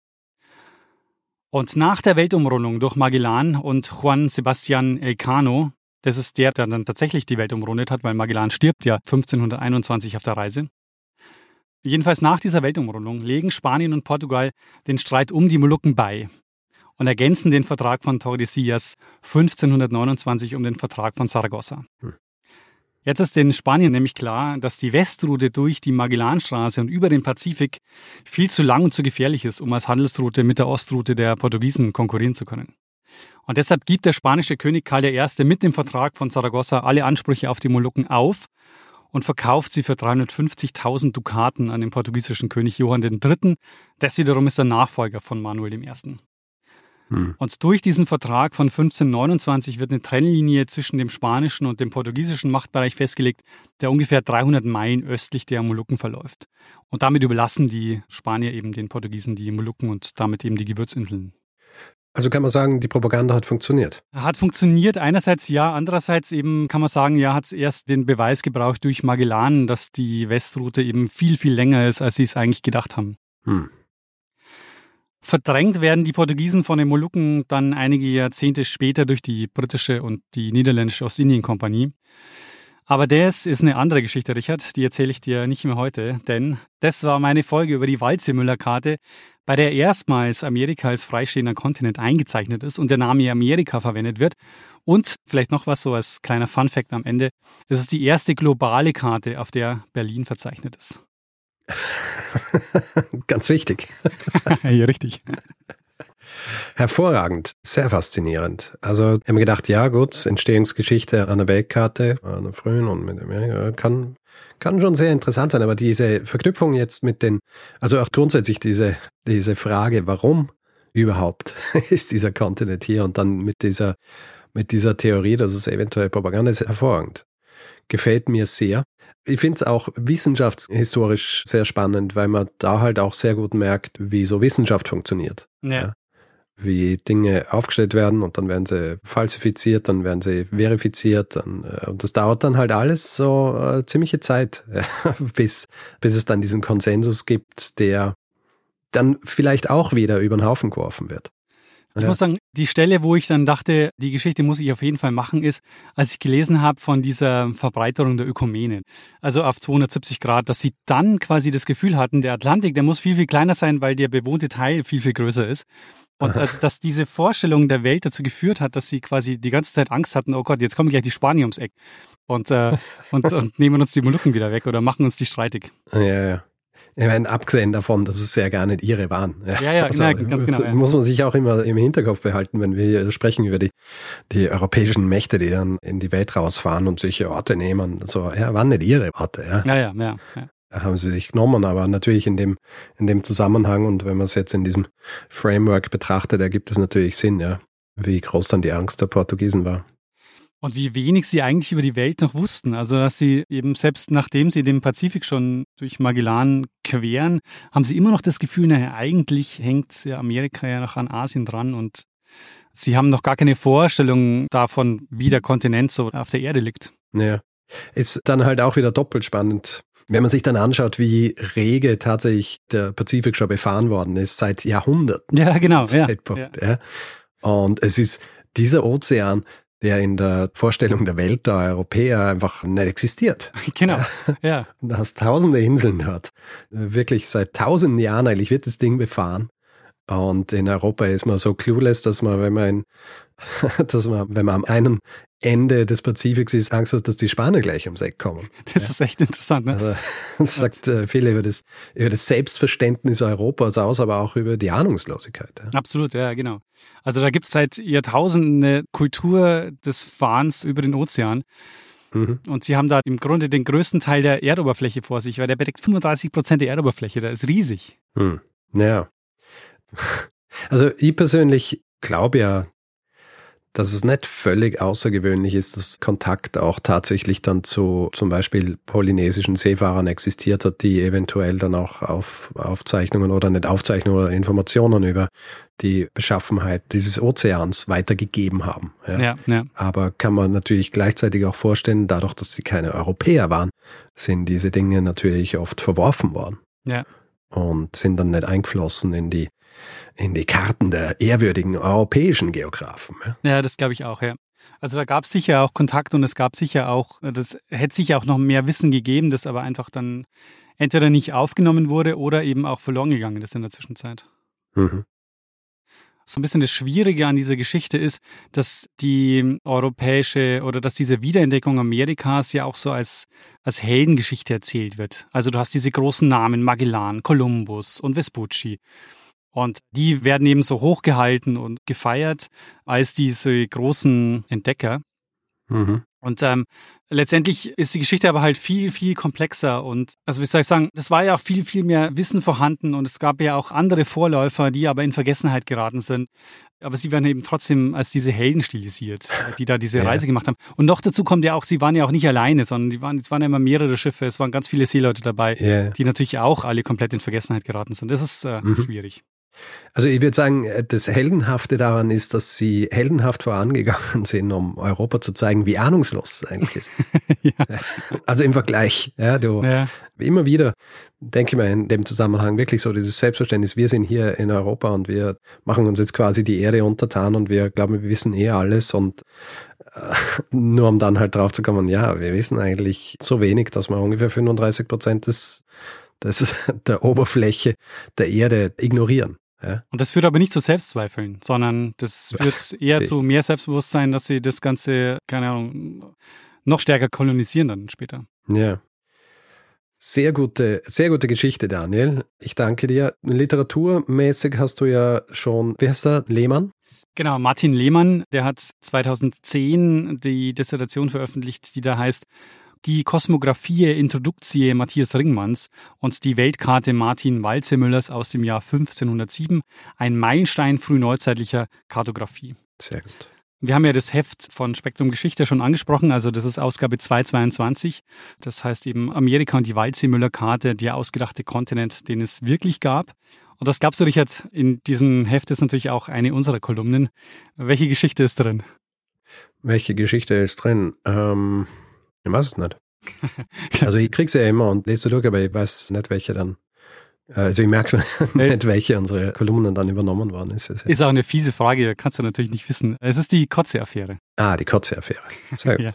Und nach der Weltumrundung durch Magellan und Juan Sebastian Elcano, das ist der, der dann tatsächlich die Welt umrundet hat, weil Magellan stirbt ja 1521 auf der Reise. Jedenfalls nach dieser Weltumrundung legen Spanien und Portugal den Streit um die Molukken bei und ergänzen den Vertrag von Tordesillas 1529 um den Vertrag von Saragossa. Hm. Jetzt ist in Spanien nämlich klar, dass die Westroute durch die Magellanstraße und über den Pazifik viel zu lang und zu gefährlich ist, um als Handelsroute mit der Ostroute der Portugiesen konkurrieren zu können. Und deshalb gibt der spanische König Karl I. mit dem Vertrag von Saragossa alle Ansprüche auf die Molukken auf und verkauft sie für 350.000 Dukaten an den portugiesischen König Johann III. Das wiederum ist der Nachfolger von Manuel I. Hm. Und durch diesen Vertrag von 1529 wird eine Trennlinie zwischen dem spanischen und dem portugiesischen Machtbereich festgelegt, der ungefähr 300 Meilen östlich der Molukken verläuft. Und damit überlassen die Spanier eben den Portugiesen die Molukken und damit eben die Gewürzinseln. Also kann man sagen, die Propaganda hat funktioniert. Hat funktioniert, einerseits ja, andererseits eben kann man sagen, ja, hat es erst den Beweis gebraucht durch Magellan, dass die Westroute eben viel, viel länger ist, als sie es eigentlich gedacht haben. Hm. Verdrängt werden die Portugiesen von den Molukken dann einige Jahrzehnte später durch die britische und die niederländische Ostindien-Kompanie. Aber das ist eine andere Geschichte, Richard, die erzähle ich dir nicht mehr heute, denn das war meine Folge über die Walze-Müller-Karte, bei der erstmals Amerika als freistehender Kontinent eingezeichnet ist und der Name Amerika verwendet wird. Und vielleicht noch was so als kleiner Fun-Fact am Ende: Es ist die erste globale Karte, auf der Berlin verzeichnet ist. [laughs] Ganz wichtig. [laughs] ja, richtig. Hervorragend, sehr faszinierend. Also ich habe mir gedacht, ja gut, Entstehungsgeschichte an der Weltkarte, an der frühen und mit dem ja, kann, kann schon sehr interessant sein, aber diese Verknüpfung jetzt mit den, also auch grundsätzlich diese, diese Frage, warum überhaupt [laughs] ist dieser Kontinent hier und dann mit dieser, mit dieser Theorie, dass es eventuell Propaganda ist, hervorragend. Gefällt mir sehr. Ich finde es auch wissenschaftshistorisch sehr spannend, weil man da halt auch sehr gut merkt, wie so Wissenschaft funktioniert. Ja. ja. Wie Dinge aufgestellt werden und dann werden sie falsifiziert, dann werden sie verifiziert. Dann, äh, und das dauert dann halt alles so äh, ziemliche Zeit, [laughs] bis, bis es dann diesen Konsensus gibt, der dann vielleicht auch wieder über den Haufen geworfen wird. Ich ja. muss sagen, die Stelle, wo ich dann dachte, die Geschichte muss ich auf jeden Fall machen, ist, als ich gelesen habe von dieser Verbreiterung der Ökumene, also auf 270 Grad, dass sie dann quasi das Gefühl hatten, der Atlantik, der muss viel, viel kleiner sein, weil der bewohnte Teil viel, viel größer ist. Und also, dass diese Vorstellung der Welt dazu geführt hat, dass sie quasi die ganze Zeit Angst hatten, oh Gott, jetzt kommen gleich die Spanier ums Eck und, äh, und, und nehmen uns die Molukken wieder weg oder machen uns die streitig. Ja, ja. Ich meine, abgesehen davon, dass es ja gar nicht ihre waren. Ja, ja, ja also, ganz genau. Ja. Muss man sich auch immer im Hinterkopf behalten, wenn wir sprechen über die, die europäischen Mächte, die dann in die Welt rausfahren und sich Orte nehmen. So, ja, waren nicht ihre Orte. Ja, ja, ja. ja, ja. Haben sie sich genommen, aber natürlich in dem, in dem Zusammenhang und wenn man es jetzt in diesem Framework betrachtet, ergibt es natürlich Sinn, ja, wie groß dann die Angst der Portugiesen war. Und wie wenig sie eigentlich über die Welt noch wussten. Also, dass sie eben selbst nachdem sie den Pazifik schon durch Magellan queren, haben sie immer noch das Gefühl, naja, eigentlich hängt Amerika ja noch an Asien dran und sie haben noch gar keine Vorstellung davon, wie der Kontinent so auf der Erde liegt. Ja. Ist dann halt auch wieder doppelt spannend. Wenn man sich dann anschaut, wie rege tatsächlich der Pazifik schon befahren worden ist, seit Jahrhunderten. Ja, genau. Ja, ja. ja. Und es ist dieser Ozean, der in der Vorstellung der Welt der Europäer einfach nicht existiert. [laughs] Genau, [laughs] ja. Du hast tausende Inseln dort. Wirklich seit tausenden Jahren eigentlich wird das Ding befahren. Und in Europa ist man so clueless, dass man, wenn man, in, [laughs] dass man, wenn man am einen Ende des Pazifiks ist, Angst hat, dass die Spanier gleich ums Eck kommen. [laughs] Das ja. ist echt interessant. Ne? Also, [laughs] das sagt äh, viel über das, über das Selbstverständnis Europas aus, aber auch über die Ahnungslosigkeit. Ja. Absolut, ja, genau. Also da gibt es seit Jahrtausenden eine Kultur des Fahrens über den Ozean. Mhm. Und sie haben da im Grunde den größten Teil der Erdoberfläche vor sich, weil der bedeckt 35 Prozent der Erdoberfläche. Der ist riesig. Hm. Ja. [laughs] Also ich persönlich glaube ja, dass es nicht völlig außergewöhnlich ist, dass Kontakt auch tatsächlich dann zu zum Beispiel polynesischen Seefahrern existiert hat, die eventuell dann auch auf Aufzeichnungen oder nicht Aufzeichnungen oder Informationen über die Beschaffenheit dieses Ozeans weitergegeben haben. Ja. Ja, ja. Aber kann man natürlich gleichzeitig auch vorstellen, dadurch, dass sie keine Europäer waren, sind diese Dinge natürlich oft verworfen worden ja. und sind dann nicht eingeflossen in die, in die Karten der ehrwürdigen europäischen Geografen. Ja. Das glaube ich auch, ja. Also da gab es sicher auch Kontakt und es gab sicher auch, das hätte sicher auch noch mehr Wissen gegeben, das aber einfach dann entweder nicht aufgenommen wurde oder eben auch verloren gegangen ist in der Zwischenzeit. Mhm. So ein bisschen das Schwierige an dieser Geschichte ist, dass die europäische oder dass diese Wiederentdeckung Amerikas ja auch so als, als Heldengeschichte erzählt wird. Also du hast diese großen Namen, Magellan, Kolumbus und Vespucci. Und die werden eben so hochgehalten und gefeiert als diese großen Entdecker. Mhm. Und ähm, letztendlich ist die Geschichte aber halt viel, viel komplexer. Und also wie soll ich sagen, das war ja auch viel, viel mehr Wissen vorhanden und es gab ja auch andere Vorläufer, die aber in Vergessenheit geraten sind. Aber sie werden eben trotzdem als diese Helden stilisiert, die da diese [laughs] Ja. Reise gemacht haben. Und noch dazu kommt ja auch, sie waren ja auch nicht alleine, sondern die waren, es waren ja immer mehrere Schiffe, es waren ganz viele Seeleute dabei, Ja. die natürlich auch alle komplett in Vergessenheit geraten sind. Das ist äh, Mhm. schwierig. Also ich würde sagen, das Heldenhafte daran ist, dass sie heldenhaft vorangegangen [laughs] sind, um Europa zu zeigen, wie ahnungslos es eigentlich ist. [laughs] ja. Also im Vergleich. Ja, du, Ja. immer wieder denke ich mir in dem Zusammenhang wirklich so dieses Selbstverständnis, wir sind hier in Europa und wir machen uns jetzt quasi die Erde untertan und wir glauben, wir wissen eh alles und äh, [laughs] nur um dann halt drauf zu kommen, ja, wir wissen eigentlich so wenig, dass wir ungefähr 35 Prozent des, des, der Oberfläche der Erde ignorieren. Ja? Und das führt aber nicht zu Selbstzweifeln, sondern das [laughs] führt eher zu mehr Selbstbewusstsein, dass sie das Ganze, keine Ahnung, noch stärker kolonisieren dann später. Ja. Sehr gute, sehr gute Geschichte, Daniel. Ich danke dir. Literaturmäßig hast du ja schon, wie heißt der? Lehmann? Genau, Martin Lehmann, der hat 2010 die Dissertation veröffentlicht, die da heißt Die Kosmographie Introductie Matthias Ringmanns und die Weltkarte Martin Walzemüllers aus dem Jahr 1507, ein Meilenstein frühneuzeitlicher Kartografie. Sehr gut. Wir haben ja das Heft von Spektrum Geschichte schon angesprochen, also das ist Ausgabe 222. Das heißt eben Amerika und die Waldseemüller-Karte, der ausgedachte Kontinent, den es wirklich gab. Und das glaubst du, Richard, in diesem Heft ist natürlich auch eine unserer Kolumnen. Welche Geschichte ist drin? Welche Geschichte ist drin? Ähm, ich weiß es nicht. [laughs] Also ich krieg's ja immer und lese durch, aber ich weiß nicht, welche dann. Also ich merke [laughs] nicht, welche unserer Kolumnen dann übernommen worden ist. Ist auch eine fiese Frage, kannst du natürlich nicht wissen. Es ist die Kotze-Affäre. Ah, die Kotze-Affäre. Sehr [laughs] gut.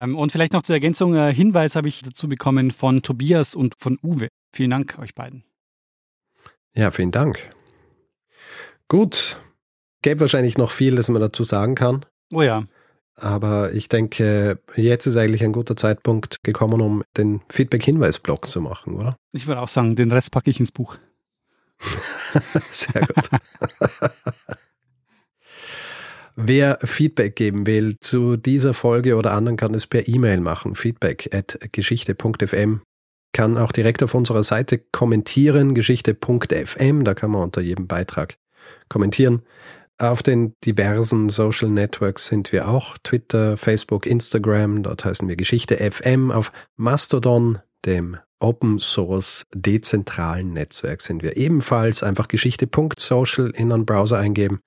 Ähm, Und vielleicht noch zur Ergänzung, äh, Hinweis habe ich dazu bekommen von Tobias und von Uwe. Vielen Dank euch beiden. Ja, vielen Dank. Gut. Gäbe wahrscheinlich noch viel, das man dazu sagen kann. Oh ja, Aber ich denke, jetzt ist eigentlich ein guter Zeitpunkt gekommen, um den Feedback-Hinweis-Blog zu machen, oder? [laughs] ich würde auch sagen, den Rest packe ich ins Buch. Sehr gut. [laughs] Wer Feedback geben will zu dieser Folge oder anderen, kann es per E-Mail machen. Feedback at geschichte.fm. Kann auch direkt auf unserer Seite kommentieren, geschichte.fm. Da kann man unter jedem Beitrag kommentieren. Auf den diversen Social Networks sind wir auch. Twitter, Facebook, Instagram. Dort heißen wir Geschichte FM. Auf Mastodon, dem Open Source dezentralen Netzwerk sind wir ebenfalls. Einfach geschichte.social in einen Browser eingeben,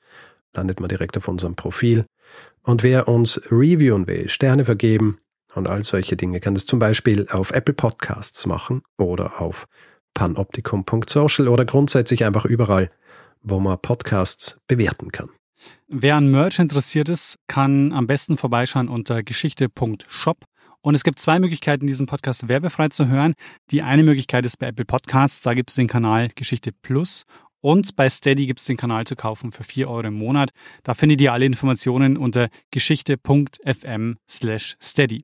landet man direkt auf unserem Profil. Und wer uns reviewen will, Sterne vergeben und all solche Dinge, kann das zum Beispiel auf Apple Podcasts machen oder auf panoptikum.social oder grundsätzlich einfach überall, wo man Podcasts bewerten kann. Wer an Merch interessiert ist, kann am besten vorbeischauen unter geschichte.shop. Und es gibt zwei Möglichkeiten, diesen Podcast werbefrei zu hören. Die eine Möglichkeit ist bei Apple Podcasts, da gibt es den Kanal Geschichte Plus. Und bei Steady gibt es den Kanal zu kaufen für 4 Euro im Monat. Da findet ihr alle Informationen unter geschichte.fm slash steady.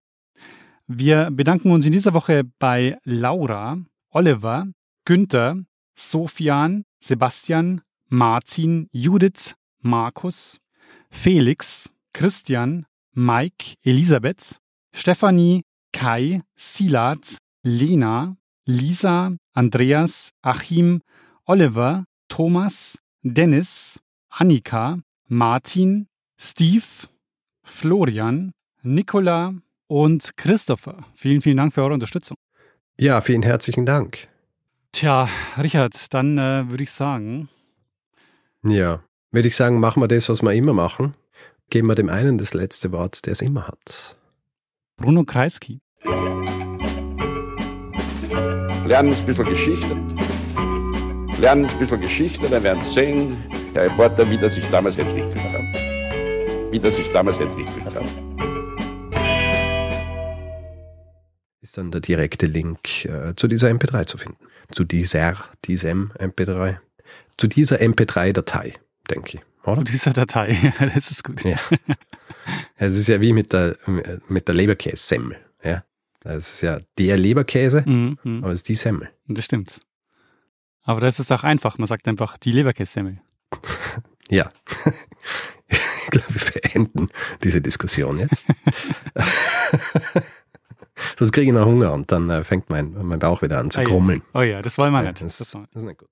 Wir bedanken uns in dieser Woche bei Laura, Oliver, Günther, Sofian, Sebastian, Martin, Judith, Markus, Felix, Christian, Mike, Elisabeth, Stefanie, Kai, Silat, Lena, Lisa, Andreas, Achim, Oliver, Thomas, Dennis, Annika, Martin, Steve, Florian, Nicola und Christopher. Vielen, vielen Dank für eure Unterstützung. Ja, vielen herzlichen Dank. Tja, Richard, dann äh, würde ich sagen. Ja, würde ich sagen, machen wir das, was wir immer machen. Geben wir dem einen das letzte Wort, der es immer hat. Bruno Kreisky. Lernen ein bisschen Geschichte. Lernen ein bisschen Geschichte, dann werden Sie sehen, Herr Reporter, wie das sich damals entwickelt hat. Wie das sich damals entwickelt hat. Ist dann der direkte Link äh, zu dieser MP3 zu finden. Zu dieser, diesem MP3. Zu dieser MP3-Datei, denke ich. Oder? Zu dieser Datei. [laughs] das ist gut. Ja. Es ist ja wie mit der, mit der Leberkäse-Semmel. Ja. Das ist ja der Leberkäse, Mhm, mhm. aber es ist die Semmel. Das stimmt. Aber das ist auch einfach. Man sagt einfach die Leberkässemmel. [laughs] Ja. Ich glaube, wir beenden diese Diskussion jetzt. [laughs] Sonst kriege ich noch Hunger und dann äh, fängt mein, mein Bauch wieder an zu Ah ja. grummeln. Oh ja, das wollen wir nicht. das, Das das ist nicht gut.